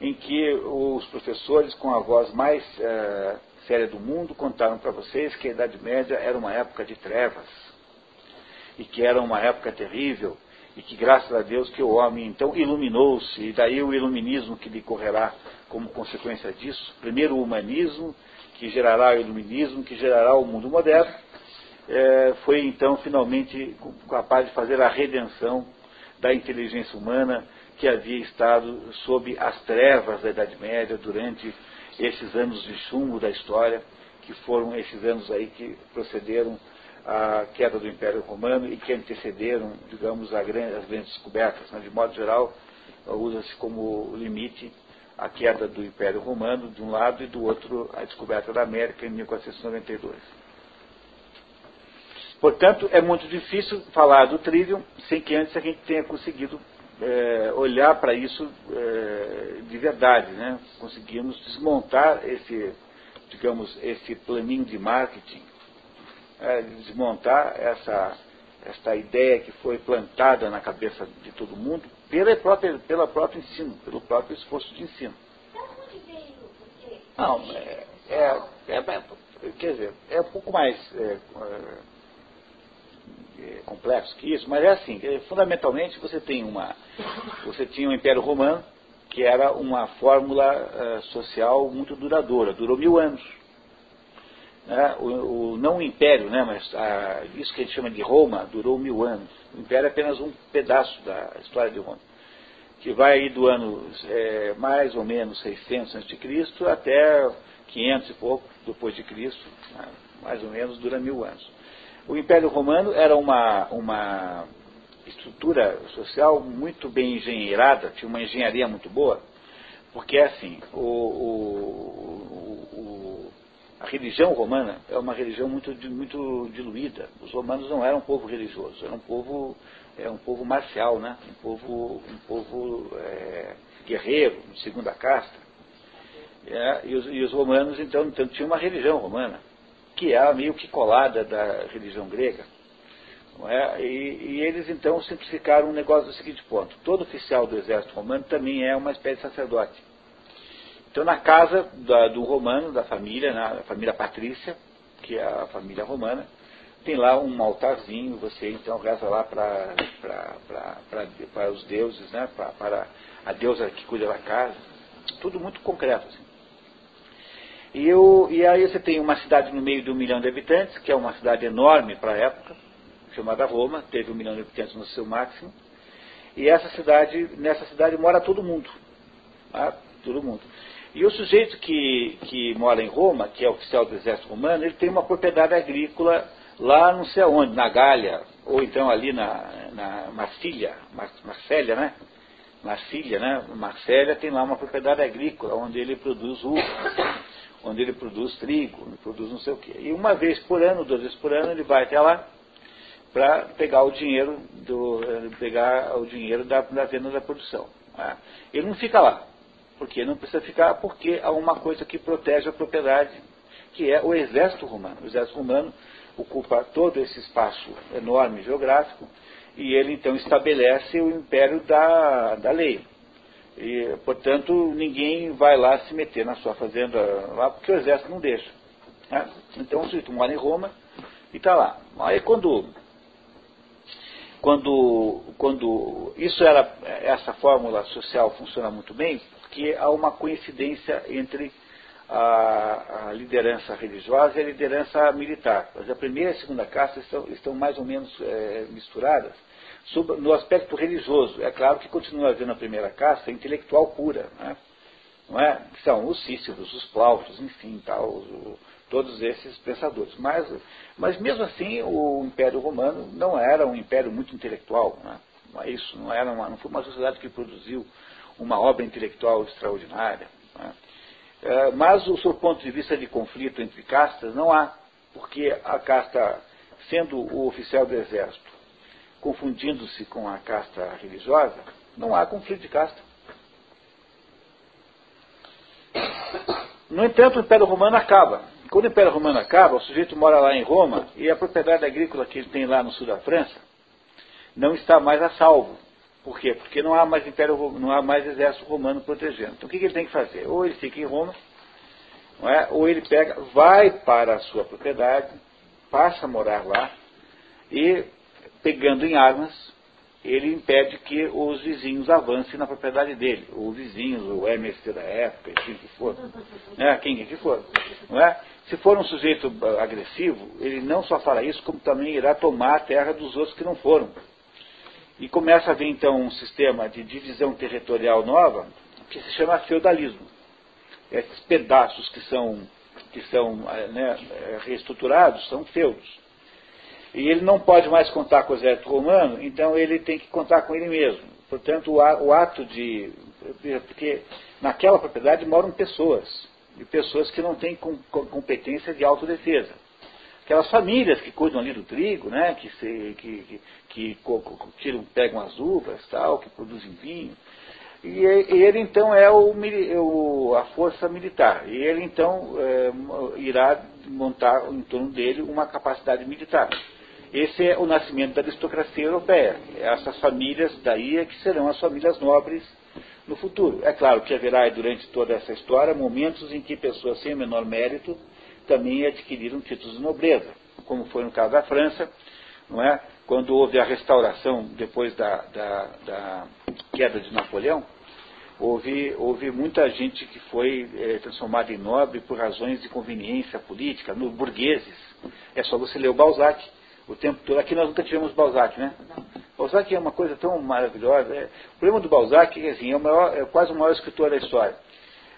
em que os professores, com a voz mais uh, séria do mundo, contaram para vocês que a Idade Média era uma época de trevas, e que era uma época terrível, e que graças a Deus que o homem então iluminou-se, e daí o iluminismo que lhe correrá como consequência disso. Primeiro o humanismo, que gerará o iluminismo, que gerará o mundo moderno, é, foi então finalmente capaz de fazer a redenção da inteligência humana que havia estado sob as trevas da Idade Média durante esses anos de chumbo da história, que foram esses anos aí que procederam à queda do Império Romano e que antecederam, digamos, as grandes descobertas. Né? De modo geral, usa-se como limite a queda do Império Romano de um lado e do outro a descoberta da América em 1492. Portanto, é muito difícil falar do Trivium sem que antes a gente tenha conseguido é, olhar para isso é, de verdade. Né? Conseguimos desmontar esse, digamos, esse planinho de marketing, é, desmontar essa, essa ideia que foi plantada na cabeça de todo mundo pela própria, pela próprio ensino, pelo próprio esforço de ensino. Não, é, é, é, quer dizer, é um pouco mais é, é, complexo que isso, mas é assim, é, fundamentalmente você tem uma, você tinha o um Império Romano, que era uma fórmula uh, social muito duradoura, durou mil anos. Né? O, o, não o Império, né, mas a, isso que a gente chama de Roma, durou mil anos. O Império é apenas um pedaço da história de Roma, que vai do ano é, mais ou menos 600 a.C. até 500 e pouco depois de Cristo, né? mais ou menos dura mil anos. O Império Romano era uma, uma estrutura social muito bem engenheirada, tinha uma engenharia muito boa, porque assim, o, o, o, a religião romana é uma religião muito, muito diluída. Os romanos não eram um povo religioso, era um povo, é um povo marcial, né? um povo, um povo é, guerreiro, segunda casta. É, e, os, e, os, romanos, então, então, tinham uma religião romana que é meio que colada da religião grega. É? E, e, eles então simplificaram um negócio do seguinte ponto: todo oficial do exército romano também é uma espécie de sacerdote. Então, na casa da, do romano, da família, na família patrícia, que é a família romana, tem lá um altarzinho, você então reza lá para os deuses, né? Para a deusa que cuida da casa. Tudo muito concreto. Assim. E, eu, e aí você tem uma cidade no meio de um milhão de habitantes, que é uma cidade enorme para a época, chamada Roma, teve um milhão de habitantes no seu máximo. E essa cidade, nessa cidade mora todo mundo. Tá? Todo mundo. E o sujeito que, que mora em Roma, que é oficial do exército romano, ele tem uma propriedade agrícola lá não sei aonde, na Gália, ou então ali na, na Marcília, Mar, Marcélia, né? Marcília, né? Marcélia tem lá uma propriedade agrícola, onde ele produz uvas onde ele produz trigo, produz não sei o quê. E uma vez por ano, duas vezes por ano, ele vai até lá para pegar o dinheiro do pegar o dinheiro da, da venda da produção. Né? Ele não fica lá, porque não precisa ficar, porque há uma coisa que protege a propriedade, que é o exército romano. O exército romano ocupa todo esse espaço enorme geográfico e ele então estabelece o império da, da lei. E, portanto, ninguém vai lá se meter na sua fazenda lá, porque o exército não deixa. Né? Então o sujeito mora em Roma e está lá. Aí quando, quando, quando isso era, essa fórmula social funciona muito bem, porque há uma coincidência entre a, a liderança religiosa e a liderança militar. Mas a primeira e a segunda casta estão, estão mais ou menos é, misturadas no aspecto religioso. É claro que continua havendo a primeira casta intelectual pura, né? não é? São os Cíceros, os Plautos, enfim, tal, o, todos esses pensadores. Mas, mas mesmo assim, o Império Romano não era um império muito intelectual. Né? Não é isso, não, era uma, não foi uma sociedade que produziu uma obra intelectual extraordinária. Né? É, mas, do seu ponto de vista de conflito entre castas, não há, porque a casta, sendo o oficial do exército, confundindo-se com a casta religiosa, não há conflito de casta. No entanto, o Império Romano acaba. Quando o Império Romano acaba, o sujeito mora lá em Roma e a propriedade agrícola que ele tem lá no sul da França não está mais a salvo. Por quê? Porque não há mais império, não há mais exército romano protegendo. Então o que, ele tem que fazer? Ou ele fica em Roma, é? ou ele pega, vai para a sua propriedade, passa a morar lá e pegando em armas, ele impede que os vizinhos avancem na propriedade dele. Os vizinhos, o MST da época, quem que for. Né? Quem que for. Não é? Se for um sujeito agressivo, ele não só fará isso, como também irá tomar a terra dos outros que não foram. E começa a haver então um sistema de divisão territorial nova que se chama feudalismo. Esses pedaços que são, que são né, reestruturados são feudos. E ele não pode mais contar com o exército romano, então ele tem que contar com ele mesmo. Portanto, o ato de. Porque naquela propriedade moram pessoas, e pessoas que não têm competência de autodefesa aquelas famílias que cuidam ali do trigo, né, que, se, que, que, que tiram, pegam as uvas, tal, que produzem vinho. E ele então é o, o, a força militar. E ele então é, irá montar em torno dele uma capacidade militar. Esse é o nascimento da aristocracia europeia. Essas famílias daí é que serão as famílias nobres no futuro. É claro que haverá durante toda essa história momentos em que pessoas sem o menor mérito também adquiriram títulos de nobreza, como foi no caso da França, não é? quando houve a restauração depois da, da, da queda de Napoleão, houve, houve muita gente que foi é, transformada em nobre por razões de conveniência política, no burgueses. É só você ler o Balzac o tempo todo. Aqui nós nunca tivemos Balzac, né? Balzac é uma coisa tão maravilhosa. É, o problema do Balzac é, assim, é, é quase o maior escritor da história.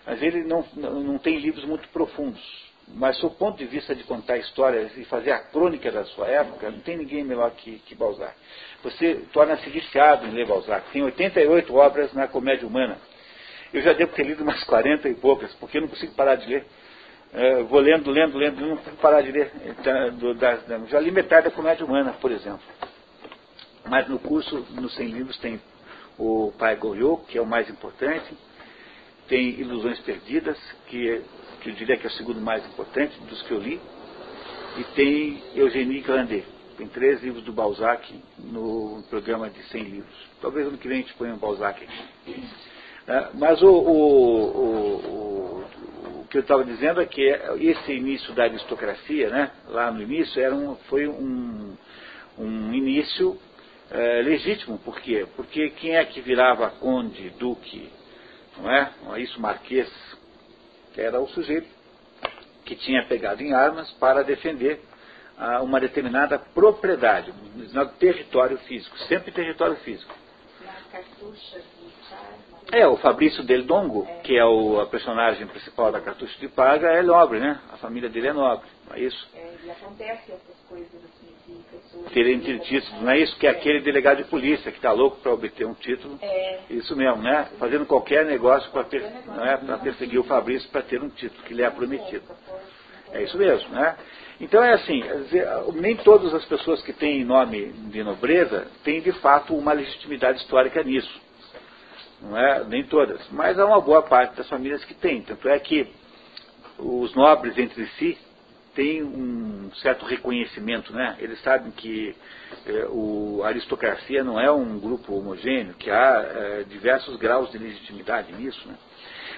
Mas ele não, não tem livros muito profundos mas, do ponto de vista de contar histórias e fazer a crônica da sua época, não tem ninguém melhor que, que Balzac. Você torna-se viciado em ler Balzac. Tem 88 obras na comédia humana. Eu já devo ter lido umas 40 e poucas, porque eu não consigo parar de ler. É, vou lendo, lendo, lendo, não consigo parar de ler. Então, já li metade da comédia humana, por exemplo. Mas no curso, nos 100 livros, tem o Pai Goriot, que é o mais importante. Tem Ilusões Perdidas, que que eu diria que é o segundo mais importante dos que eu li, e tem Eugénie Grandet. Tem três livros do Balzac no programa de 100 livros. Talvez ano que vem a gente ponha um Balzac aqui. É, mas o, o, o, o, que eu estava dizendo é que esse início da aristocracia, né, lá no início, era um, foi um, um início é, legítimo. Por quê? Porque quem é que virava conde, duque, não é? Isso, marquês, era o sujeito que tinha pegado em armas para defender ah, uma determinada propriedade, um determinado território físico, sempre território físico. É, o Fabrício Del Dongo, que é o a personagem principal da Cartucho de Paga, é nobre, né? A família dele é nobre, não é isso? É, e acontece essas coisas assim, de pessoas... Terem títulos, não é isso? Que é, é aquele delegado de polícia que está louco para obter um título. É. Isso mesmo, né? Fazendo qualquer negócio para per, é? perseguir o Fabrício para ter um título que lhe é prometido. É isso mesmo, né? Então é assim, nem todas as pessoas que têm nome de nobreza têm de fato uma legitimidade histórica nisso. Não é? Nem todas. Mas há uma boa parte das famílias que têm. Tanto é que os nobres entre si têm um certo reconhecimento, né? Eles sabem que é, o, a aristocracia não é um grupo homogêneo, que há é, diversos graus de legitimidade nisso, né?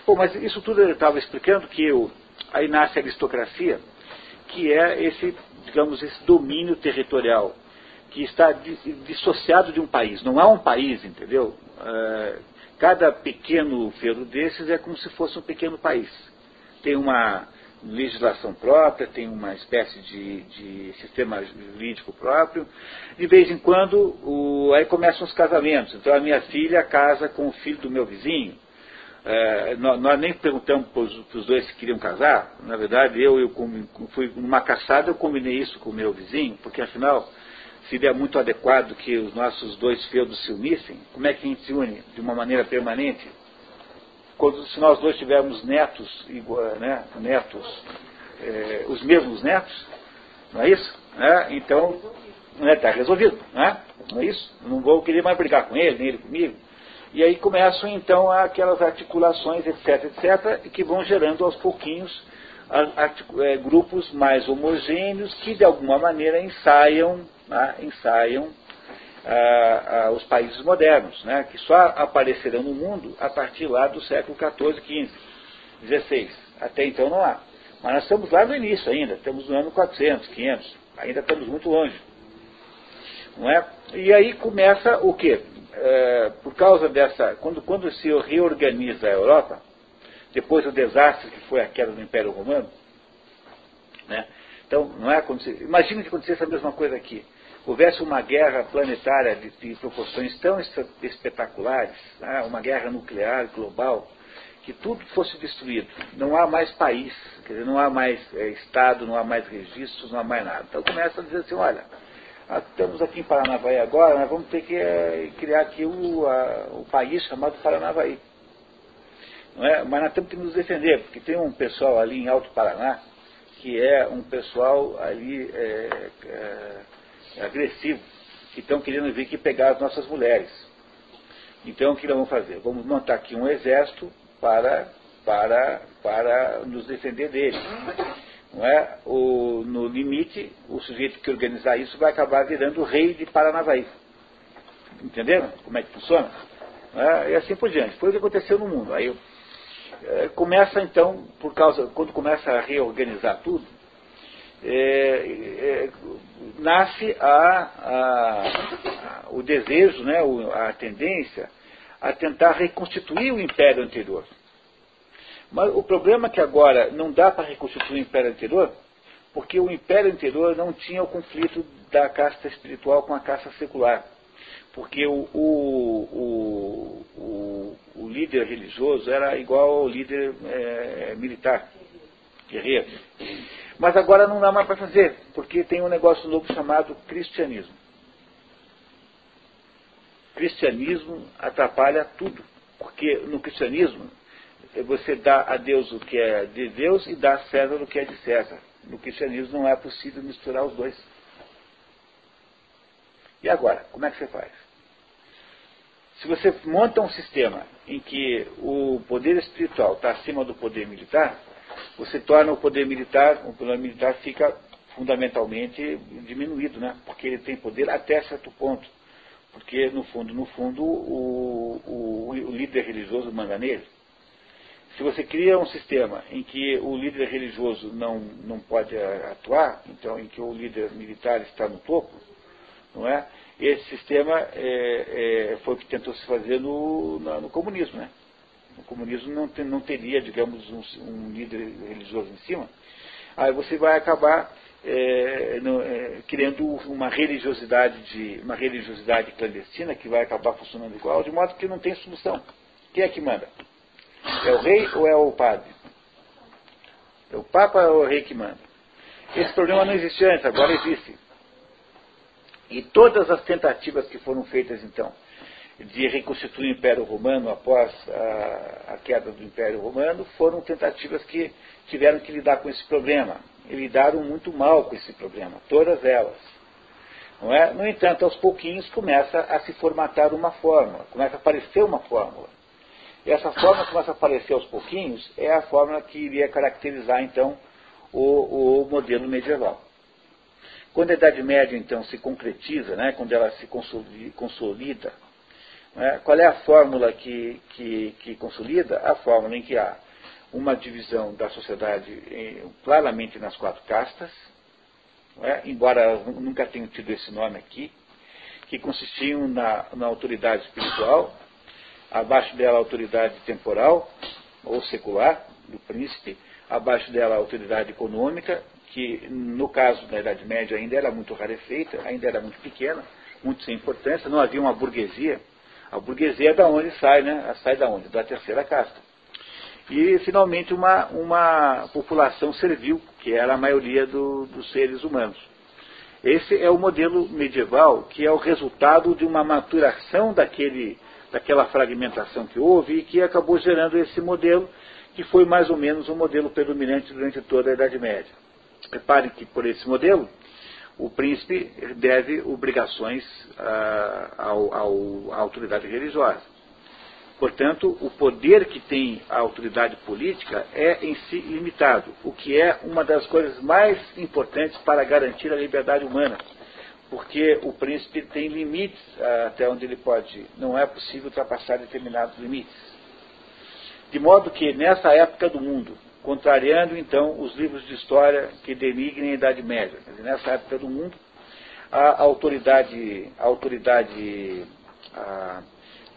Bom, mas isso tudo eu estava explicando que eu, aí nasce a aristocracia, que é esse, digamos, esse domínio territorial que está dissociado de um país. Não há um país, entendeu? É, cada pequeno feudo desses é como se fosse um pequeno país. Tem uma legislação própria, tem uma espécie de, de sistema jurídico próprio. De vez em quando, o, aí começam os casamentos. Então a minha filha casa com o filho do meu vizinho. É, nós, nós, nem perguntamos para os dois se queriam casar. Na verdade, eu, eu fui numa caçada, eu combinei isso com o meu vizinho, porque afinal seria muito adequado que os nossos dois feudos se unissem. Como é que a gente se une de uma maneira permanente? Quando, se nós dois tivermos netos, né, netos, é, os mesmos netos, não é isso? É, então, está né, tá resolvido, né? não é isso? não vou querer mais brigar com ele, nem ele comigo. E aí começam então aquelas articulações, etc, etc, que vão gerando aos pouquinhos é, grupos mais homogêneos que de alguma maneira ensaiam, né, ensaiam ah, ah, os países modernos, né, que só aparecerão no mundo a partir lá do século XIV, XV, XVI. Até então não há. Mas nós estamos lá no início ainda, estamos no ano 400, 500, ainda estamos muito longe. Não é? E aí começa o quê? É, por causa dessa, quando, quando se reorganiza a Europa, depois do desastre que foi a queda do Império Romano, né? então não é imagine que acontecesse a mesma coisa aqui, houvesse uma guerra planetária de, de proporções tão espetaculares, né? uma guerra nuclear global, que tudo fosse destruído, não há mais país, dizer, não há mais é, Estado, não há mais registros, não há mais nada. Então começa a dizer assim, olha, ah, estamos aqui em Paranavaí agora, nós vamos ter que é, criar aqui o, a, o país chamado Paranavaí. É? Mas nós temos que nos defender, porque tem um pessoal ali em Alto Paraná, que é um pessoal ali é, é, agressivo, que estão querendo vir aqui pegar as nossas mulheres. Então o que nós vamos fazer? Vamos montar aqui um exército para, para, para nos defender deles não é? O, no limite, o sujeito que organizar isso vai acabar virando o rei de Paranavaí. Entenderam como é que funciona? É? E assim por diante. Foi o que aconteceu no mundo. Aí é, começa então, por causa, quando começa a reorganizar tudo, é, é, nasce a, a, o desejo, né, a tendência a tentar reconstituir o império anterior. Mas o problema é que agora não dá para reconstituir o império anterior, porque o império anterior não tinha o conflito da casta espiritual com a casta secular. Porque o, o, o, o líder religioso era igual ao líder é, militar, guerreiro. Mas agora não dá mais para fazer, porque tem um negócio novo chamado cristianismo. Cristianismo atrapalha tudo, porque no cristianismo é você dá a Deus o que é de Deus e dá a César o que é de César. No cristianismo não é possível misturar os dois. E agora, como é que você faz? Se você monta um sistema em que o poder espiritual está acima do poder militar, você torna o poder militar, o poder militar fica fundamentalmente diminuído, né? porque ele tem poder até certo ponto. Porque, no fundo, no fundo, o, o, o líder religioso manda nele. Se você cria um sistema em que o líder religioso não, não pode atuar, então em que o líder militar está no topo, não é? Esse sistema é, é, foi o que tentou se fazer no, no comunismo, né? O comunismo não, tem, não teria, digamos, um, um, líder religioso em cima. Aí você vai acabar é, no, é, criando uma religiosidade de uma religiosidade clandestina que vai acabar funcionando igual, de modo que não tem solução. Quem é que manda? É o rei ou é o padre? É o Papa ou é o rei que manda? Esse problema não existia antes, agora existe. E todas as tentativas que foram feitas, então, de reconstituir o Império Romano após a, a, queda do Império Romano foram tentativas que tiveram que lidar com esse problema. E lidaram muito mal com esse problema, todas elas. Não é? No entanto, aos pouquinhos começa a se formatar uma fórmula, começa a aparecer uma fórmula. E essa fórmula começa a aparecer aos pouquinhos, é a fórmula que iria caracterizar então o, o modelo medieval. Quando a Idade Média então se concretiza, né, quando ela se consolida, né, qual é a fórmula que, que, que, consolida? A fórmula em que há uma divisão da sociedade em, claramente nas quatro castas, é? embora nunca tenham tido esse nome aqui, que consistiam na, na autoridade espiritual, abaixo dela a autoridade temporal ou secular do príncipe, abaixo dela a autoridade econômica, que no caso da Idade Média ainda era muito rarefeita, ainda era muito pequena, muito sem importância, não havia uma burguesia. A burguesia é da onde sai, né? Sai da onde? Da terceira casta. E, finalmente, uma, uma população servil, que era a maioria do, dos seres humanos. Esse é o modelo medieval, que é o resultado de uma maturação daquele, daquela fragmentação que houve e que acabou gerando esse modelo, que foi mais ou menos o um modelo predominante durante toda a Idade Média. Reparem que, por esse modelo, o príncipe deve obrigações ah, à autoridade religiosa. Portanto, o poder que tem a autoridade política é em si limitado, o que é uma das coisas mais importantes para garantir a liberdade humana, porque o príncipe tem limites ah, até onde ele pode, não é possível ultrapassar determinados limites. De modo que nessa época do mundo, contrariando então os livros de história que denigrem a Idade Média, nessa época do mundo, a autoridade, a autoridade a,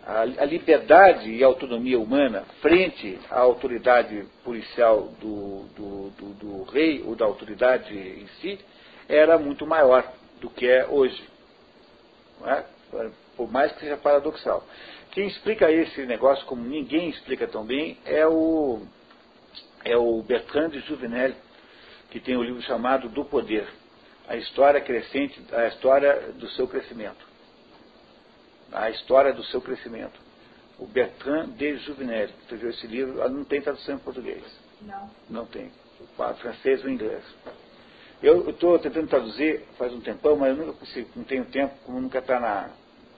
a, liberdade e a autonomia humana frente à autoridade policial do, do, do, do, rei ou da autoridade em si era muito maior do que é hoje. É? Por mais que seja paradoxal. Quem explica esse negócio como ninguém explica tão bem é o, é o Bertrand de Juvenel, que tem o um livro chamado Do Poder, a história crescente, a história do seu crescimento a história do seu crescimento. O Bertrand de Juvenel escreveu esse livro, não tem tradução em português. Não. Não tem. O francês ou inglês. Eu estou tentando traduzir faz um tempão, mas eu nunca consigo, não tenho tempo, como nunca está na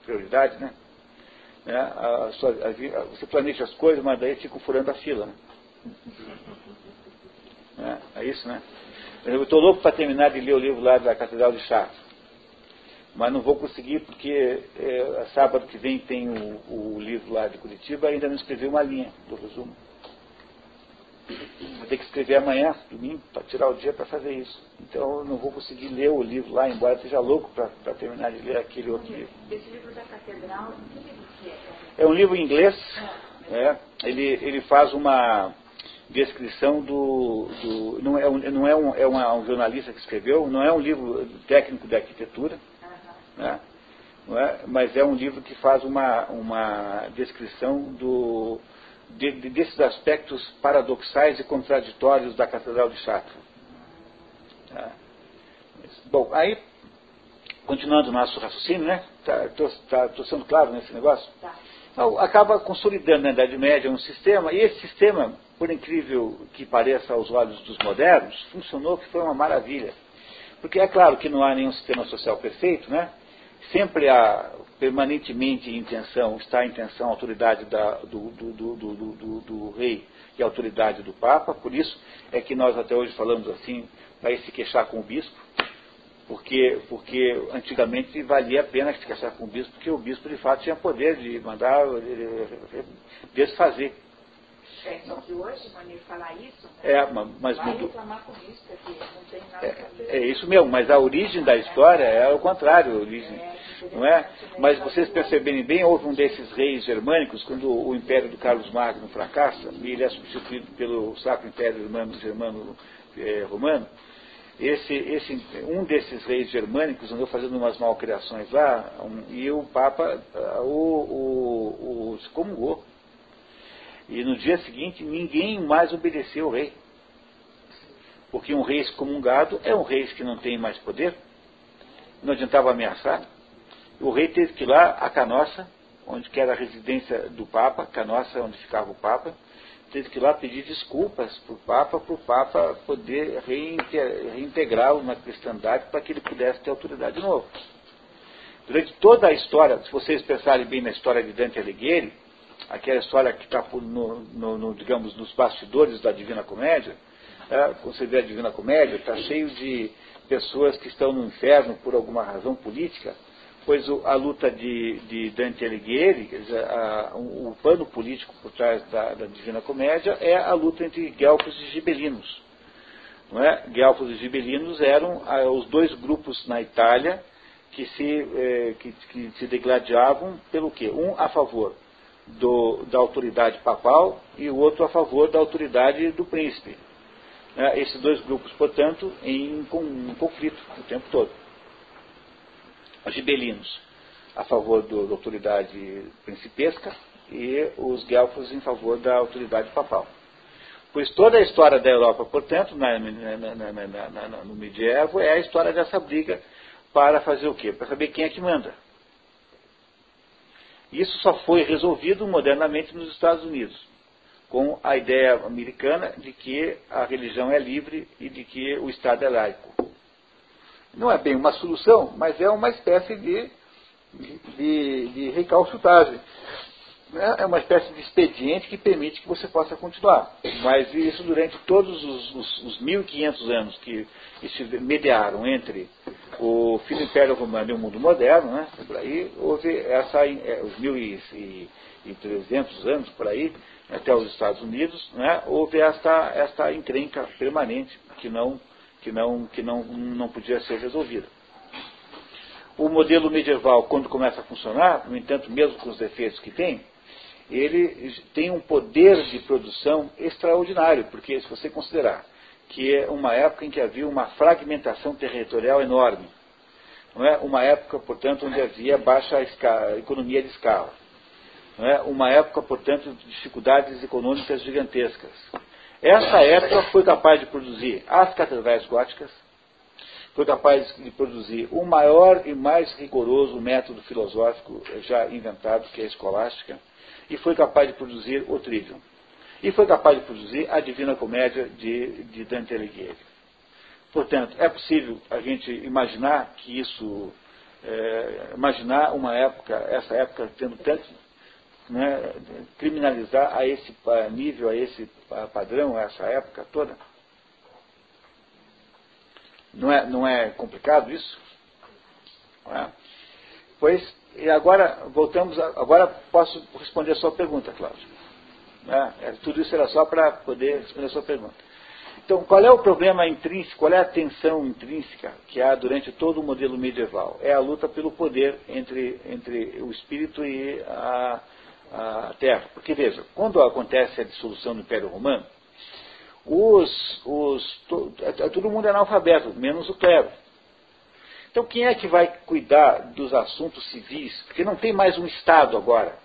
prioridade, né? né? A, a, você planeja as coisas, mas daí ficam furando a fila. Né? Né? É isso, né? Eu estou louco para terminar de ler o livro lá da Catedral de Chartres mas não vou conseguir porque é, sábado que vem tem o, o, livro lá de Curitiba ainda não escrevi uma linha do resumo. Vou ter que escrever amanhã, domingo, para tirar o dia para fazer isso. Então eu não vou conseguir ler o livro lá, embora esteja louco para terminar de ler aquele outro livro. Esse livro da Catedral, que livro que é? É um livro em inglês. É, ele, ele faz uma descrição do, do não é, um, não é, um, é uma, um jornalista que escreveu, não é um livro técnico de arquitetura, né? É? Mas é um livro que faz uma, uma descrição do, de, de, desses aspectos paradoxais e contraditórios da Catedral de Chartres. Tá? Bom, aí, continuando o nosso raciocínio, né? Estou tá, tá, sendo claro nesse negócio? Tá. Então, acaba consolidando na Idade Média um sistema, e esse sistema, por incrível que pareça aos olhos dos modernos, funcionou que foi uma maravilha. Porque é claro que não há nenhum sistema social perfeito, né? sempre há permanentemente em intenção, está em tensão a autoridade da, do, do, do, do, rei e a autoridade do Papa, por isso é que nós até hoje falamos assim, vai se queixar com o bispo, porque, porque antigamente valia a pena se queixar com o bispo, porque o bispo de fato tinha poder de mandar desfazer. É, hoje, falar isso, né? é, mas vai muito... reclamar com isso, porque não tem nada é, é isso mesmo, mas a origem da história é, o contrário, a origem, é, não é? Mas vocês perceberem bem, houve um desses reis germânicos, quando o império do Carlos Magno fracassa, e ele é substituído pelo Sacro Império Germano, germano é, Romano, esse, esse, um desses reis germânicos andou fazendo umas malcriações lá, um, e o Papa o, o, o excomungou. E no dia seguinte ninguém mais obedeceu ao rei. Porque um rei excomungado é um rei que não tem mais poder. Não adiantava ameaçar. O rei teve que ir lá a Canossa, onde era a residência do Papa, Canossa onde ficava o Papa, teve que ir lá pedir desculpas para o Papa, para o Papa poder reintegrá-lo na cristandade para que ele pudesse ter autoridade de novo. Durante toda a história, se vocês pensarem bem na história de Dante Alighieri, aquela história que está, no, no, no, digamos, nos bastidores da Divina Comédia, é, você vê a Divina Comédia, está cheio de pessoas que estão no inferno por alguma razão política, pois o, a luta de, de Dante Alighieri, dizer, a, o, pano político por trás da, da, Divina Comédia é a luta entre guelfos e gibelinos. Não é? Guelfos e gibelinos eram a, os dois grupos na Itália que se, é, que, que, se degladiavam pelo quê? Um a favor do, da autoridade papal e o outro a favor da autoridade do príncipe. É, esses dois grupos, portanto, em, em conflito o tempo todo. Os gibelinos a favor do, da autoridade principesca e os guelfos em favor da autoridade papal. Pois toda a história da Europa, portanto, na, na, na, no medievo, é a história dessa briga para fazer o quê? Para saber quem é que manda. Isso só foi resolvido modernamente nos Estados Unidos, com a ideia americana de que a religião é livre e de que o Estado é laico. Não é bem uma solução, mas é uma espécie de, de, de. Né? é uma espécie de expediente que permite que você possa continuar. Mas isso durante todos os, os, os 1.500 anos que mediaram entre o fim do Império Romano e o mundo moderno, né? por aí houve essa, é, os 1.300 anos por aí, até os Estados Unidos, né? houve esta, esta encrenca permanente que não, que não, que não, não podia ser resolvida. O modelo medieval, quando começa a funcionar, no entanto, mesmo com os defeitos que tem, ele tem um poder de produção extraordinário, porque se você considerar que é uma época em que havia uma fragmentação territorial enorme, não é? uma época, portanto, onde havia baixa escala, economia de escala, não é? uma época, portanto, de dificuldades econômicas gigantescas. Essa época foi capaz de produzir as catedrais góticas, foi capaz de produzir o maior e mais rigoroso método filosófico já inventado, que é a escolástica, e foi capaz de produzir o Trivium. E foi capaz de produzir a Divina Comédia de, de Dante Alighieri. Portanto, é possível a gente imaginar que isso, é, imaginar uma época, essa época tendo tanto, né, criminalizar a esse nível, a esse padrão, a essa época toda? Não é, não é complicado isso? É? Pois e agora, voltamos, a, agora posso responder a sua pergunta, Cláudio. Né? É, tudo isso era só para poder responder a sua pergunta. Então, qual é o problema intrínseco, qual é a tensão intrínseca que há durante todo o modelo medieval? É a luta pelo poder entre, entre o espírito e a, a terra. Porque, veja, quando acontece a dissolução do Império Romano, os, os, todo mundo é analfabeto, menos o clero. Então, quem é que vai cuidar dos assuntos civis? Porque não tem mais um Estado agora.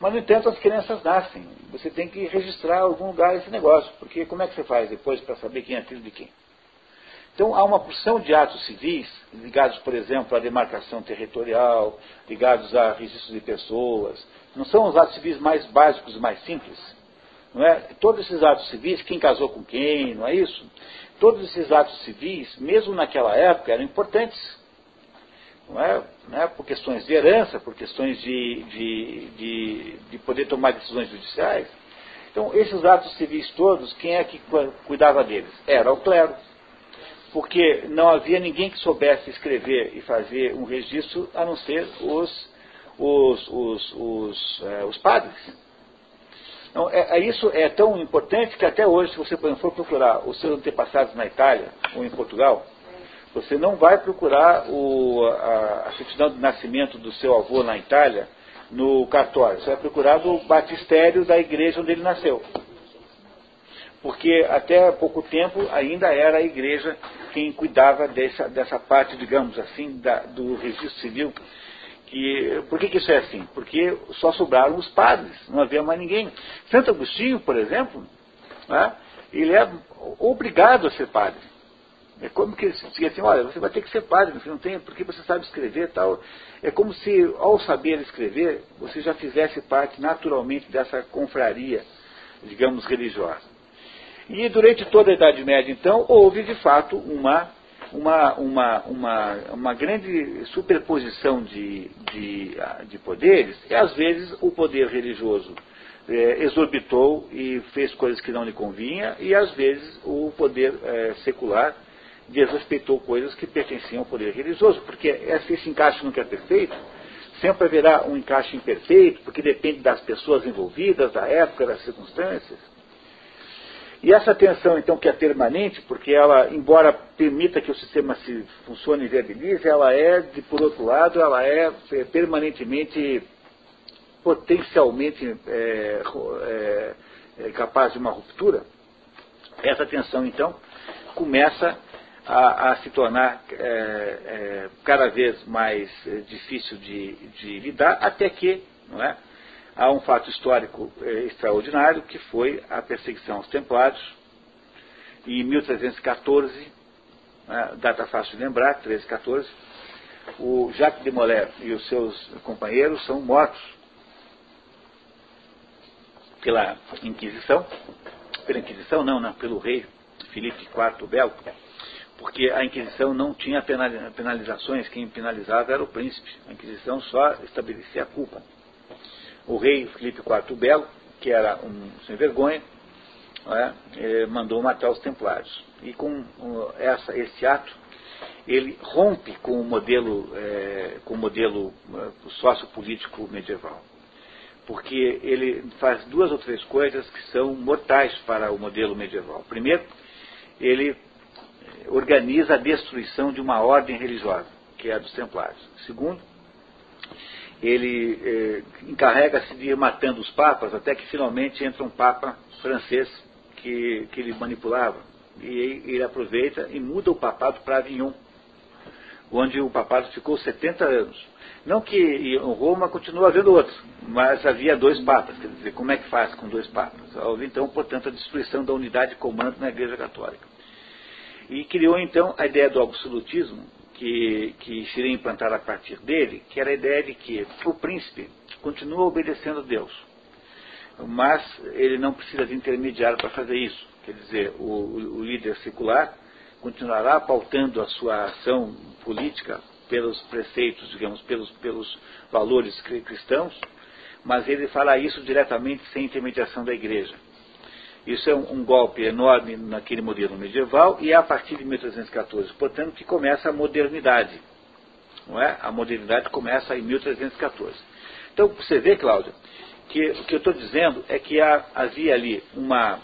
Mas, no entanto, as crianças nascem. Você tem que registrar em algum lugar esse negócio. Porque como é que você faz depois para saber quem é filho de quem? Então, há uma porção de atos civis, ligados, por exemplo, à demarcação territorial, ligados a registros de pessoas. Não são os atos civis mais básicos e mais simples? Não é? Todos esses atos civis, quem casou com quem, não é isso? todos esses atos civis, mesmo naquela época, eram importantes. Não é? Não é? Por questões de herança, por questões de, de, de, de poder tomar decisões judiciais. Então, esses atos civis todos, quem é que cuidava deles? Era o clero. Porque não havia ninguém que soubesse escrever e fazer um registro a não ser os, os, os, os, é, os padres. Então, é, é, isso é tão importante que até hoje, se você for procurar os seus antepassados na Itália ou em Portugal, você não vai procurar o, a, a certidão de nascimento do seu avô na Itália no cartório. Você vai procurar do batistério da igreja onde ele nasceu. Porque até pouco tempo ainda era a igreja quem cuidava dessa, dessa parte, digamos assim, da, do registro civil que, por que, que isso é assim? Porque só sobraram os padres, não havia mais ninguém. Santo Agostinho, por exemplo, né, ele é obrigado a ser padre. É como que se diz assim, olha, você vai ter que ser padre, você não tem, porque você sabe escrever tal. É como se, ao saber escrever, você já fizesse parte naturalmente dessa confraria, digamos, religiosa. E durante toda a Idade Média, então, houve de fato uma uma, uma, uma, uma grande superposição de, de, de poderes, e às vezes o poder religioso é, exorbitou e fez coisas que não lhe convinha, e às vezes o poder é, secular desrespeitou coisas que pertenciam ao poder religioso, porque esse encaixe nunca é perfeito, sempre haverá um encaixe imperfeito, porque depende das pessoas envolvidas, da época, das circunstâncias. E essa tensão, então, que é permanente, porque ela, embora permita que o sistema se funcione e viabilize, ela é, de, por outro lado, ela é, é permanentemente, potencialmente é, é, é, capaz de uma ruptura. Essa tensão, então, começa a, a se tornar é, é, cada vez mais difícil de, de lidar, até que, não é? Há um fato histórico eh, extraordinário, que foi a perseguição aos templários, em 1314, né, data fácil de lembrar, 1314, o Jacques de Molay e os seus companheiros são mortos pela Inquisição, pela Inquisição não, não, pelo rei Filipe IV Belo, porque a Inquisição não tinha penalizações, quem penalizava era o príncipe, a Inquisição só estabelecia a culpa o rei Filipe IV Belo, que era um sem vergonha, é, é, mandou matar os templários. E com essa, esse ato, ele rompe com o modelo, é, com o modelo é, sociopolítico medieval. Porque ele faz duas ou três coisas que são mortais para o modelo medieval. Primeiro, ele organiza a destruição de uma ordem religiosa, que é a dos templários. Segundo, ele eh, encarrega-se de ir matando os papas, até que finalmente entra um papa francês que, que ele manipulava. E ele aproveita e muda o papado para Avignon, onde o papado ficou 70 anos. Não que em Roma continua havendo outro, mas havia dois papas. Quer dizer, como é que faz com dois papas? Houve então, portanto, a destruição da unidade de comando na Igreja Católica. E criou então a ideia do absolutismo, que, que seria implantada a partir dele, que era a ideia de que o príncipe continua obedecendo a Deus, mas ele não precisa de intermediário para fazer isso. Quer dizer, o, o líder secular continuará pautando a sua ação política pelos preceitos, digamos, pelos, pelos valores cristãos, mas ele fará isso diretamente sem intermediação da igreja. Isso é um, um, golpe enorme naquele modelo medieval e é a partir de 1314, portanto, que começa a modernidade. Não é? A modernidade começa em 1314. Então, você vê, Cláudio, que o que eu estou dizendo é que há, havia ali uma,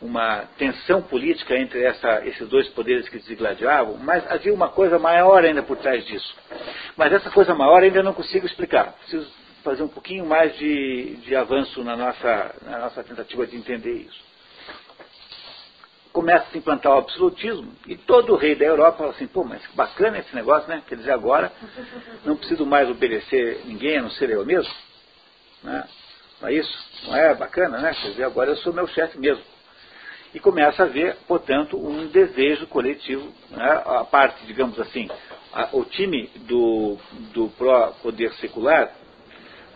uma tensão política entre essa, esses dois poderes que se gladiavam, mas havia uma coisa maior ainda por trás disso. Mas essa coisa maior ainda não consigo explicar. Preciso fazer um pouquinho mais de, de avanço na nossa, na nossa tentativa de entender isso. Começa a se implantar o absolutismo e todo rei da Europa fala assim, pô, mas que bacana esse negócio, né? Quer dizer, agora não preciso mais obedecer ninguém, a não ser eu mesmo. Né? Não é isso? Não é bacana, né? Quer dizer, agora eu sou meu chefe mesmo. E começa a haver, portanto, um desejo coletivo, né? a parte, digamos assim, a, o time do, do pró-poder secular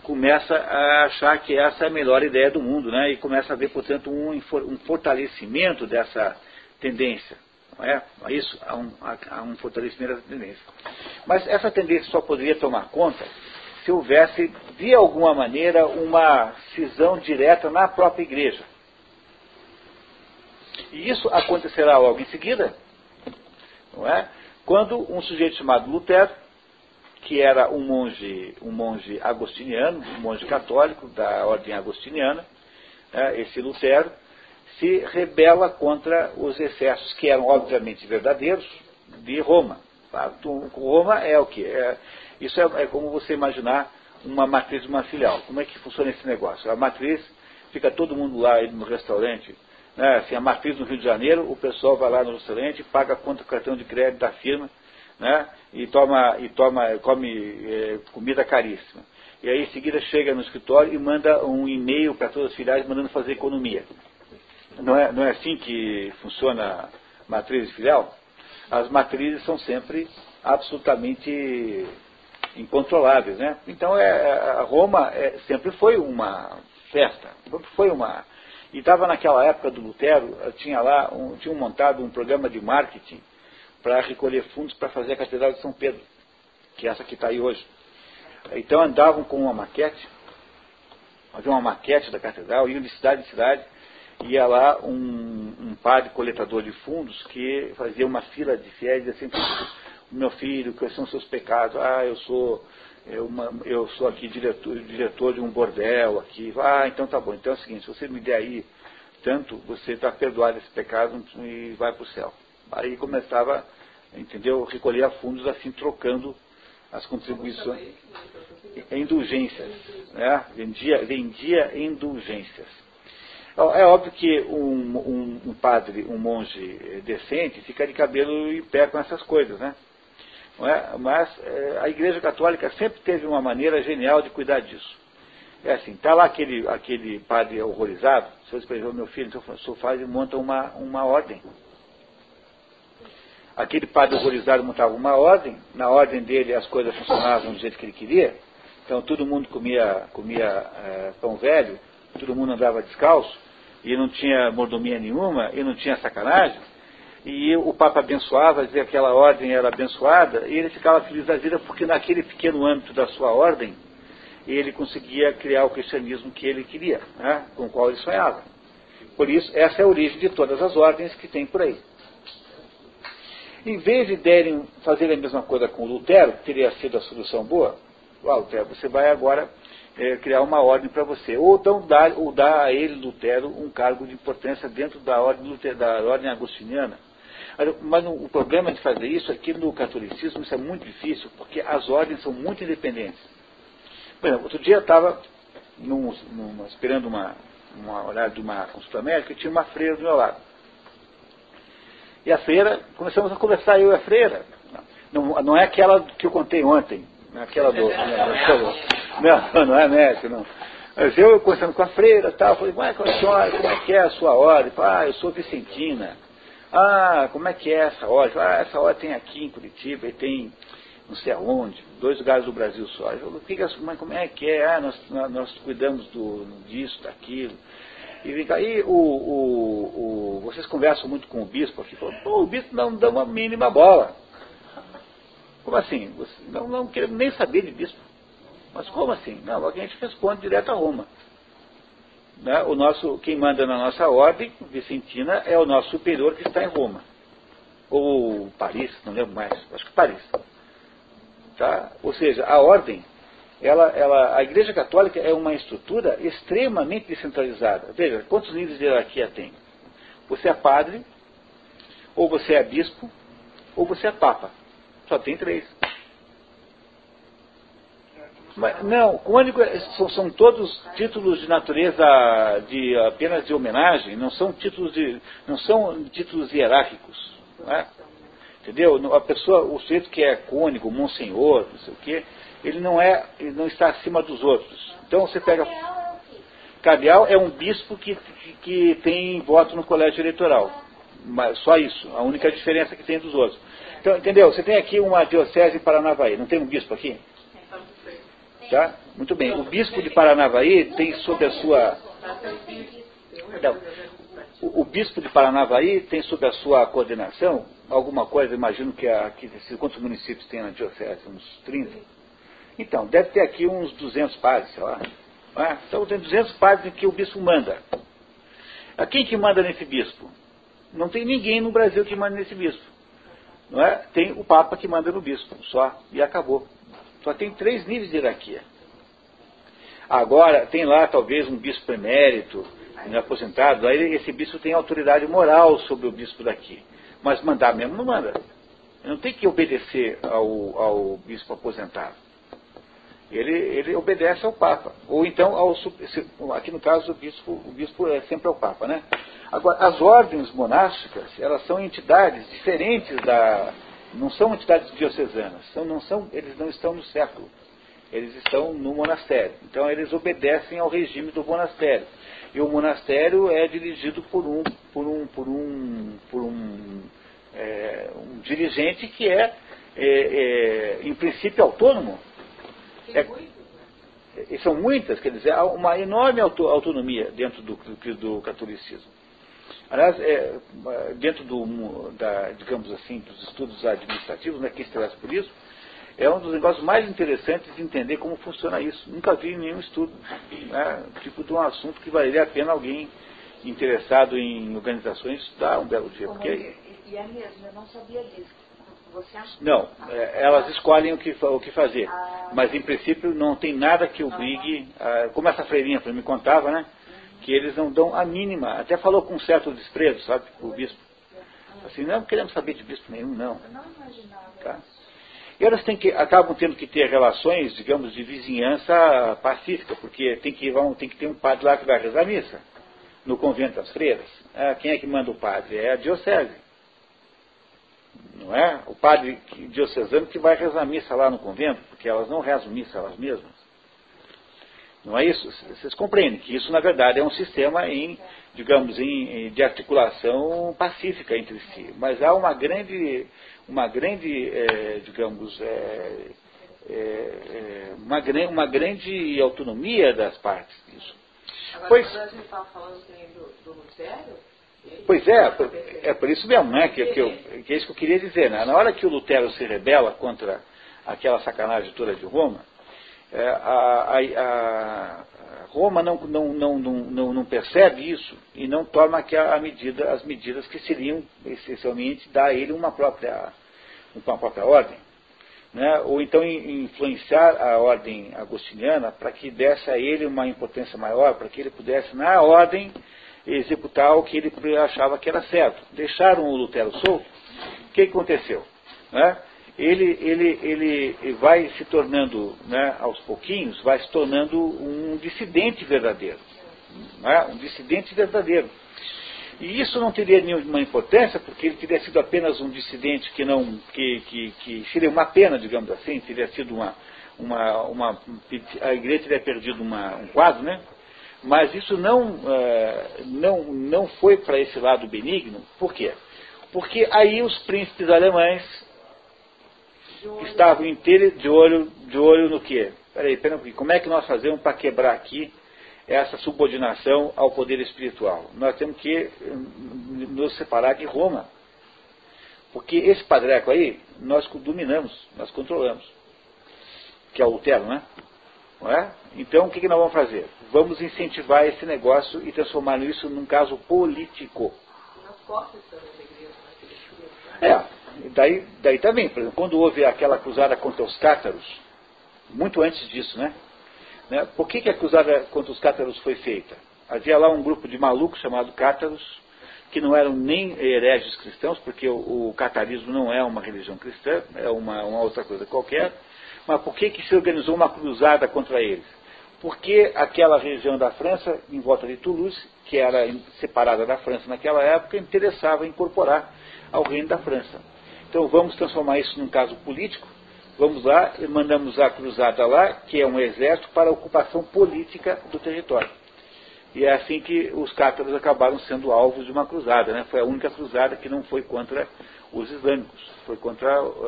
começa a achar que essa é a melhor ideia do mundo, né? E começa a ver, portanto, um, um fortalecimento dessa tendência. Não é? é isso? Há um, há um fortalecimento dessa tendência. Mas essa tendência só poderia tomar conta se houvesse, de alguma maneira, uma cisão direta na própria igreja. E isso acontecerá logo em seguida, não é? Quando um sujeito chamado Lutero que era um monge, um monge agostiniano, um monge católico da ordem agostiniana, né, esse Lutero, se rebela contra os excessos que eram obviamente verdadeiros de Roma. Roma é o que? É, isso é, é, como você imaginar uma matriz de uma filial. Como é que funciona esse negócio? A matriz, fica todo mundo lá no restaurante, né, assim, a matriz no Rio de Janeiro, o pessoal vai lá no restaurante, paga conta do cartão de crédito da firma, né? e toma, e toma come é, comida caríssima. E aí em seguida chega no escritório e manda um e-mail para todas as filiais mandando fazer economia. Não é, não é assim que funciona matriz filial? As matrizes são sempre absolutamente incontroláveis. Né? Então é, é Roma é, sempre foi uma festa, sempre foi uma. E estava naquela época do Lutero, tinha lá, um, tinham montado um programa de marketing para recolher fundos para fazer a Catedral de São Pedro, que é essa que está aí hoje. Então andavam com uma maquete, havia uma maquete da catedral, iam de cidade em cidade, ia lá um, um padre coletador de fundos que fazia uma fila de fiéis e assim, meu filho, quais são os seus pecados? Ah, eu sou eu, uma, eu sou aqui diretor, diretor de um bordel aqui. Ah, então tá bom. Então é o seguinte, se você me der aí tanto, você está perdoado esse pecado e vai para o céu. Aí começava, entendeu, recolher fundos assim, trocando as contribuições, indulgências, né? vendia, vendia indulgências. É óbvio que um, um, um, padre, um monge decente, fica de cabelo em pé com essas coisas, né? É? Mas é, a Igreja Católica sempre teve uma maneira genial de cuidar disso. É assim, está lá aquele, aquele padre horrorizado, o senhor escreveu, meu filho, então o senhor faz e monta uma, uma ordem. Aquele padre horrorizado montava uma ordem, na ordem dele as coisas funcionavam do jeito que ele queria, então todo mundo comia, comia é, pão velho, todo mundo andava descalço, e não tinha mordomia nenhuma, e não tinha sacanagem, e o Papa abençoava, dizia que aquela ordem era abençoada, e ele ficava feliz da vida porque naquele pequeno âmbito da sua ordem, ele conseguia criar o cristianismo que ele queria, né, com o qual ele sonhava. Por isso, essa é a origem de todas as ordens que tem por aí. Em vez de derem fazer a mesma coisa com Lutero, que teria sido a solução boa, ah, Lutero, você vai agora é, criar uma ordem para você. Ou então dar, ou dar a ele, Lutero, um cargo de importância dentro da ordem, da ordem agostiniana. Mas o problema de fazer isso é que no catolicismo isso é muito difícil, porque as ordens são muito independentes. Por exemplo, outro dia eu estava esperando uma, uma de uma consulta médica e tinha uma freira do meu lado. E a freira, começamos a conversar, eu e a freira. Não, não é aquela que eu contei ontem, não é aquela do. Não, não é médico, não. Mas eu conversando com a freira tal, falei, mas como é que é a sua ordem? Ah, eu sou Vicentina. Ah, como é que é essa ordem? Ah, essa ordem tem aqui em Curitiba e tem não sei aonde, dois lugares do Brasil só. Eu falei, que, como é que é? Ah, nós, nós cuidamos do, disso, daquilo. E vem cá, e o, o, o, vocês conversam muito com o bispo aqui, o bispo não dá uma mínima bola. Como assim? Não, não queremos nem saber de bispo. Mas como assim? Não, a gente responde direto a Roma. Né? O nosso, quem manda na nossa ordem, Vicentina, é o nosso superior que está em Roma. Ou Paris, não lembro mais, acho que Paris. Tá? Ou seja, a ordem, ela, ela, a Igreja Católica é uma estrutura extremamente descentralizada. Veja, quantos níveis de hierarquia tem? Você é padre, ou você é bispo, ou você é papa. Só tem três. Mas, não, cônigo é, são, são, todos títulos de natureza de apenas de homenagem, não são títulos de, não são títulos hierárquicos. É? Entendeu? A pessoa, o sujeito que é cônigo, monsenhor, não sei o quê, ele não é, ele não está acima dos outros. Então você pega. Cardeal é um bispo que, que, tem voto no colégio eleitoral. Mas só isso, a única diferença que tem dos outros. Então, entendeu? Você tem aqui uma diocese em Paranavaí, não tem um bispo aqui? Tá? Muito bem. O bispo de Paranavaí tem sob a sua. Não. O, o bispo de Paranavaí tem sob a sua coordenação alguma coisa, imagino que, a, que quantos municípios tem na diocese? Uns 30? Então, deve ter aqui uns 200 padres, sei lá. É? Então tem 200 padres em que o bispo manda. A quem que manda nesse bispo? Não tem ninguém no Brasil que manda nesse bispo. Não é? Tem o Papa que manda no bispo, só, e acabou. Só tem três níveis de hierarquia. Agora, tem lá talvez um bispo emérito, né, aposentado, aí esse bispo tem autoridade moral sobre o bispo daqui. Mas mandar mesmo não manda. Não tem que obedecer ao, ao bispo aposentado. Ele, ele obedece ao Papa. Ou então, ao, aqui no caso, o bispo, o bispo é sempre ao Papa. Né? Agora, as ordens monásticas, elas são entidades diferentes da, não são entidades diocesanas, são, não são, eles não estão no século, eles estão no monastério. Então eles obedecem ao regime do monastério. E o monastério é dirigido por um, por um, por um, por um, é, um dirigente que é, é, é, em princípio, autônomo. É, e são muitas, quer dizer, há uma enorme autonomia dentro do, do, do catolicismo. Aliás, é, dentro do, da, digamos assim, dos estudos administrativos, né, quem se interessa por isso, é um dos negócios mais interessantes de entender como funciona isso. Nunca vi nenhum estudo, né, tipo de um assunto que valeria a pena alguém interessado em organizações estudar um belo dia. Porque... E é mesmo, eu não sabia disso. Não, é, elas escolhem o que, o que fazer. Ah. Mas, em princípio, não tem nada que obrigue, como essa freirinha me contava, né? que eles não dão a mínima. Até falou com um certo desprezo, sabe, o bispo. Assim, não queremos saber de bispo nenhum, não. Tá? E elas têm que, acabam tendo que ter relações, digamos, de vizinhança pacífica, porque tem que, vão, tem que ter um padre lá que vai rezar a missa, no convento das freiras. Ah, quem é que manda o padre? É a diocese. Não é? O padre diocesano que vai rezar missa lá no convento, porque elas não rezam missa elas mesmas. Não é isso? Vocês compreendem que isso, na verdade, é um sistema em, digamos, em, de articulação pacífica entre si. Mas há uma grande, uma grande, é, digamos, é, é, uma, uma grande autonomia das partes disso. Agora, pois, quando a gente estava falando do, do Lutero, Pois é, é por isso mesmo, né? Que, que, eu, que é isso que eu queria dizer. Né? Na hora que o Lutero se rebela contra aquela sacanagem toda de Roma, é, a, a, a, Roma não, não, não, não, não percebe isso e não toma a medida, as medidas que seriam essencialmente dar a ele uma própria, uma própria ordem. Né? Ou então influenciar a ordem agostiniana para que desse a ele uma importância maior, para que ele pudesse, na ordem, executar o que ele achava que era certo. Deixaram o Lutero solto. O que aconteceu? Né? Ele, ele, ele vai se tornando, né, aos pouquinhos, vai se tornando um dissidente verdadeiro. Né? Um dissidente verdadeiro. E isso não teria nenhuma importância, porque ele teria sido apenas um dissidente que não, que, que, que seria uma pena, digamos assim, teria sido uma, uma, uma a igreja teria perdido uma, um quadro, né? Mas isso não, é, não, não foi para esse lado benigno. Por quê? Porque aí os príncipes alemães estavam inteiros de olho, de olho no quê? Peraí, peraí, como é que nós fazemos para quebrar aqui essa subordinação ao poder espiritual? Nós temos que hum, nos separar de Roma. Porque esse padreco aí, nós dominamos, nós controlamos. Que é o Lutero, né? É? Então, o que, que nós vamos fazer? Vamos incentivar esse negócio e transformar isso num caso político. É, daí, daí também, por exemplo, quando houve aquela cruzada contra os cátaros, muito antes disso, né? né? Por que, que a cruzada contra os cátaros foi feita? Havia lá um grupo de malucos chamado cátaros, que não eram nem hereges cristãos, porque o, o catarismo não é uma religião cristã, é uma, uma outra coisa qualquer mas por que, que se organizou uma cruzada contra eles? Porque aquela região da França, em volta de Toulouse, que era separada da França naquela época, interessava incorporar ao reino da França. Então vamos transformar isso num caso político, vamos lá mandamos a cruzada lá, que é um exército, para a ocupação política do território. E é assim que os cátaros acabaram sendo alvos de uma cruzada. Né? Foi a única cruzada que não foi contra os islâmicos, foi contra uh,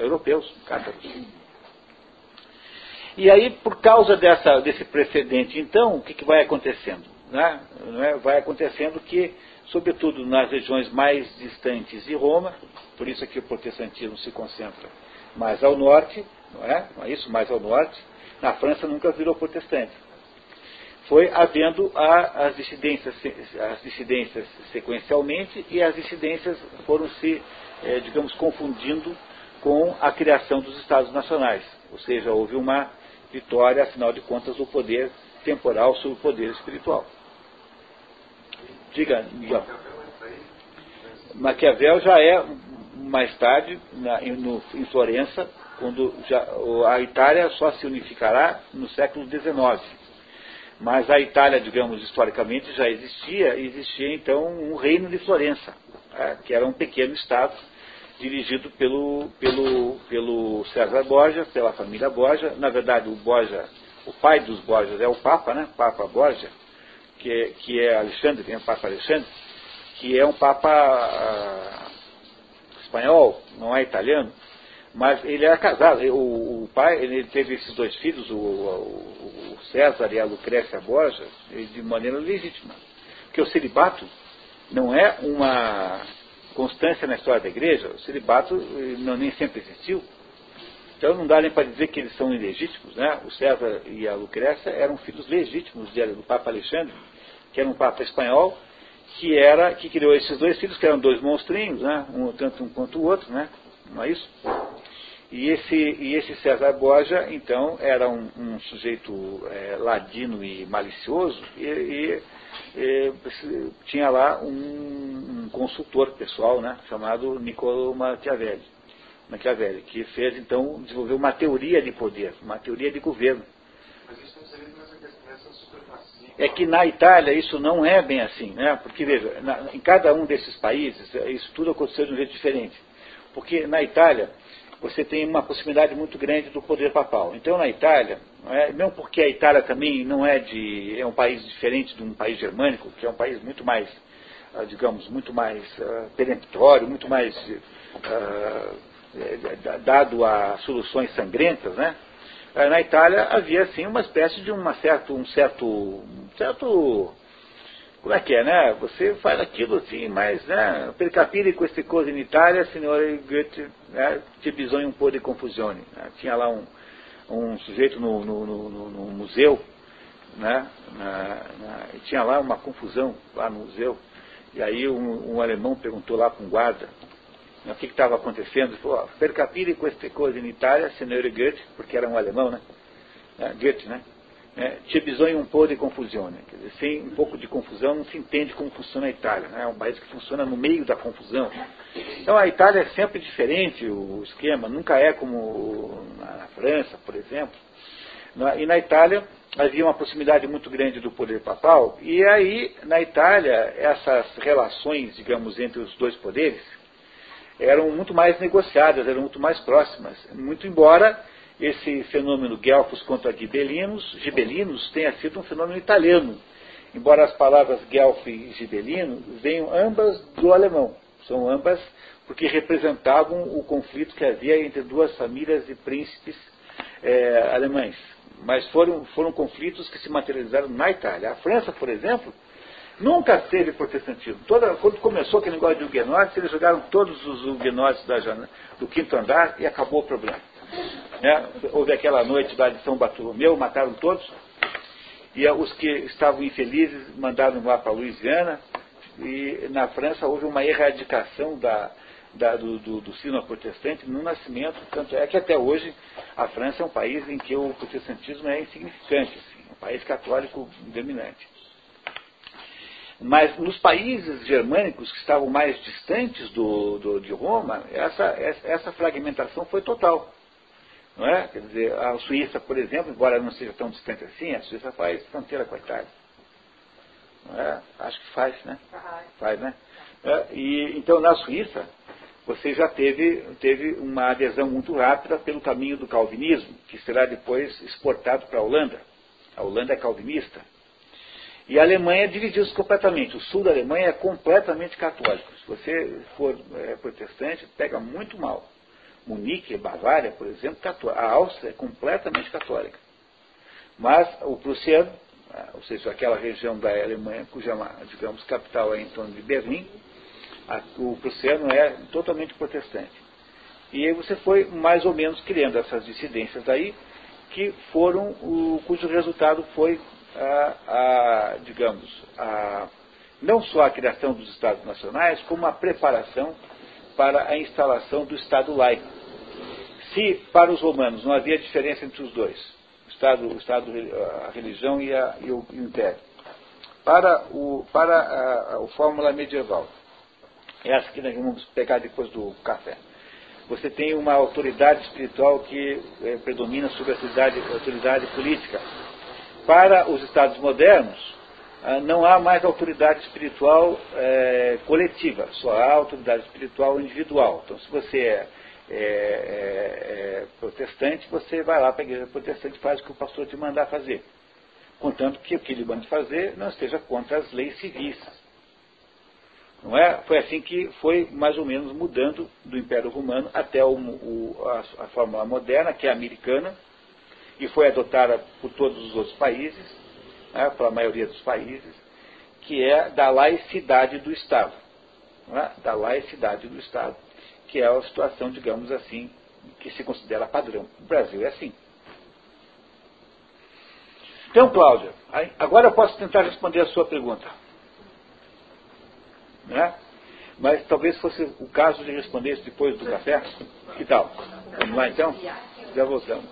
europeus, cátaros. E aí, por causa dessa, desse precedente, então, o que, que vai acontecendo? Né? É? Vai acontecendo que, sobretudo nas regiões mais distantes de Roma, por isso que o protestantismo se concentra mais ao norte, não é? Não é isso? Mais ao norte. Na França nunca virou protestante. Foi havendo a, as, dissidências, as dissidências sequencialmente e as dissidências foram se, eh, digamos, confundindo com a criação dos Estados Nacionais. Ou seja, houve uma vitória, afinal de contas, do poder temporal sobre o poder espiritual. Diga, Miguel. Maquiavel já é mais tarde, na, no, em Florença, quando já, a Itália só se unificará no século XIX. Mas a Itália, digamos, historicamente já existia, existia então um reino de Florença, é, que era um pequeno estado dirigido pelo, pelo, pelo César Borgia, pela família Borgia. Na verdade, o Borgia, o pai dos Borgias é o Papa, né? Papa Borgia, que é, que é Alexandre, tem o Papa Alexandre, que é um Papa ah, espanhol, não é italiano, mas ele era casado. O, o pai, ele teve esses dois filhos, o, o, o César e a Lucrécia Borgia, de maneira legítima. Porque o celibato não é uma constância na história da igreja, o celibato eh, não, nem sempre existiu. Então não dá nem para dizer que eles são ilegítimos. Né? O César e a Lucrécia eram filhos legítimos do Papa Alexandre, que era um Papa espanhol, que era que criou esses dois filhos, que eram dois monstrinhos, né? um, tanto um quanto o outro, né? não é isso? E esse, e esse César Borja, então, era um, um sujeito é, ladino e malicioso e, e, e tinha lá um, um, consultor pessoal, né, chamado Niccolo Machiavelli, Machiavelli, que fez, então, desenvolveu uma teoria de poder, uma teoria de governo. É que na Itália isso não é bem assim, né? Porque, veja, na, em cada um desses países, isso tudo aconteceu de um jeito diferente. Porque na Itália, você tem uma possibilidade muito grande do poder papal. Então, na Itália, não, é, porque a Itália também não é de é um país diferente de um país germânico, que é um país muito mais, ah, digamos, muito mais uh, peremptório, muito mais uh, dado a soluções sangrentas, né? Na Itália havia assim uma espécie de uma certo, um certo, um certo como é que é, né? Você faz aquilo assim, mas, né? Per capire queste cose in Italia, signore Goethe, né? Ti bisogna un po' di confusione. Né? Tinha lá um, um sujeito no, no, no, no museu, né? Na, na, e tinha lá uma confusão lá no museu. E aí um, um alemão perguntou lá para um guarda né, o que estava acontecendo. Ele falou, per capire queste cose in Italia, signore Goethe, porque era um alemão, né? Goethe, né? É, tinha bisogna um pouco de confusão. Né? Quer dizer, sem um pouco de confusão não se entende como funciona a Itália. Né? É um país que funciona no meio da confusão. Então a Itália é sempre diferente o esquema, nunca é como na França, por exemplo. E na Itália havia uma proximidade muito grande do poder papal, e aí na Itália essas relações, digamos, entre os dois poderes eram muito mais negociadas, eram muito mais próximas, muito embora esse fenômeno Guelfos contra Gibelinos, Gibelinos tenha sido um fenômeno italiano, embora as palavras Guelfo e Gibelino venham ambas do alemão. São ambas porque representavam o conflito que havia entre duas famílias de príncipes é, alemães. Mas foram, foram conflitos que se materializaram na Itália. A França, por exemplo, nunca teve protestantismo. Toda, quando começou aquele negócio de huguenotes, eles jogaram todos os huguenotes do quinto andar e acabou o problema. Né? Houve aquela noite lá de São Bartolomeu, mataram todos. E os que estavam infelizes mandaram lá para a Louisiana. E na França houve uma erradicação da, da, do, do, do sino protestante no nascimento. Tanto é que até hoje a França é um país em que o protestantismo é insignificante, assim, um país católico dominante. Mas nos países germânicos que estavam mais distantes do, do, de Roma, essa, essa fragmentação foi total. Não é? Quer dizer, a Suíça, por exemplo, embora não seja tão distante assim, a Suíça faz fronteira com a Itália. Não é? Acho que faz, né? Faz, né? É, e, então, na Suíça, você já teve, teve uma adesão muito rápida pelo caminho do calvinismo, que será depois exportado para a Holanda. A Holanda é calvinista. E a Alemanha dividiu-se completamente. O sul da Alemanha é completamente católico. Se você for é, protestante, pega muito mal. Munique, Bavária, por exemplo, católica. A Áustria é completamente católica. Mas o prussiano, ah, ou seja, aquela região da Alemanha cuja, digamos, capital é em torno de Berlim, o prussiano é totalmente protestante. E aí você foi mais ou menos criando essas dissidências aí, que foram, o, cujo resultado foi, a, a, digamos, a, não só a criação dos Estados Nacionais, como a preparação para a instalação do Estado laico. Se para os romanos não havia diferença entre os dois, o Estado, o Estado a religião e, a, e, o, Império, para, o, para a, a, fórmula medieval, essa que nós vamos pegar depois do café, você tem uma autoridade espiritual que é, predomina sobre a autoridade, a autoridade política. Para os Estados modernos, ah, não há mais autoridade espiritual é, coletiva, só há autoridade espiritual individual. Então, se você é é, é, é, protestante, você vai lá para a igreja protestante e faz o que o pastor te mandar fazer. Contanto que o que ele manda fazer não esteja contra as leis civis. Não é? Foi assim que foi mais ou menos mudando do Império Romano até o, o, a, a fórmula moderna, que é americana, e foi adotada por todos os outros países, né, pela maioria dos países, que é da laicidade do Estado. É? Da laicidade do Estado que é a situação, digamos assim, que se considera padrão. O Brasil é assim. Então, Cláudia, agora eu posso tentar responder a sua pergunta. Né? Mas talvez fosse o caso de responder isso depois do café. Que tal? Vamos lá então? Já voltamos.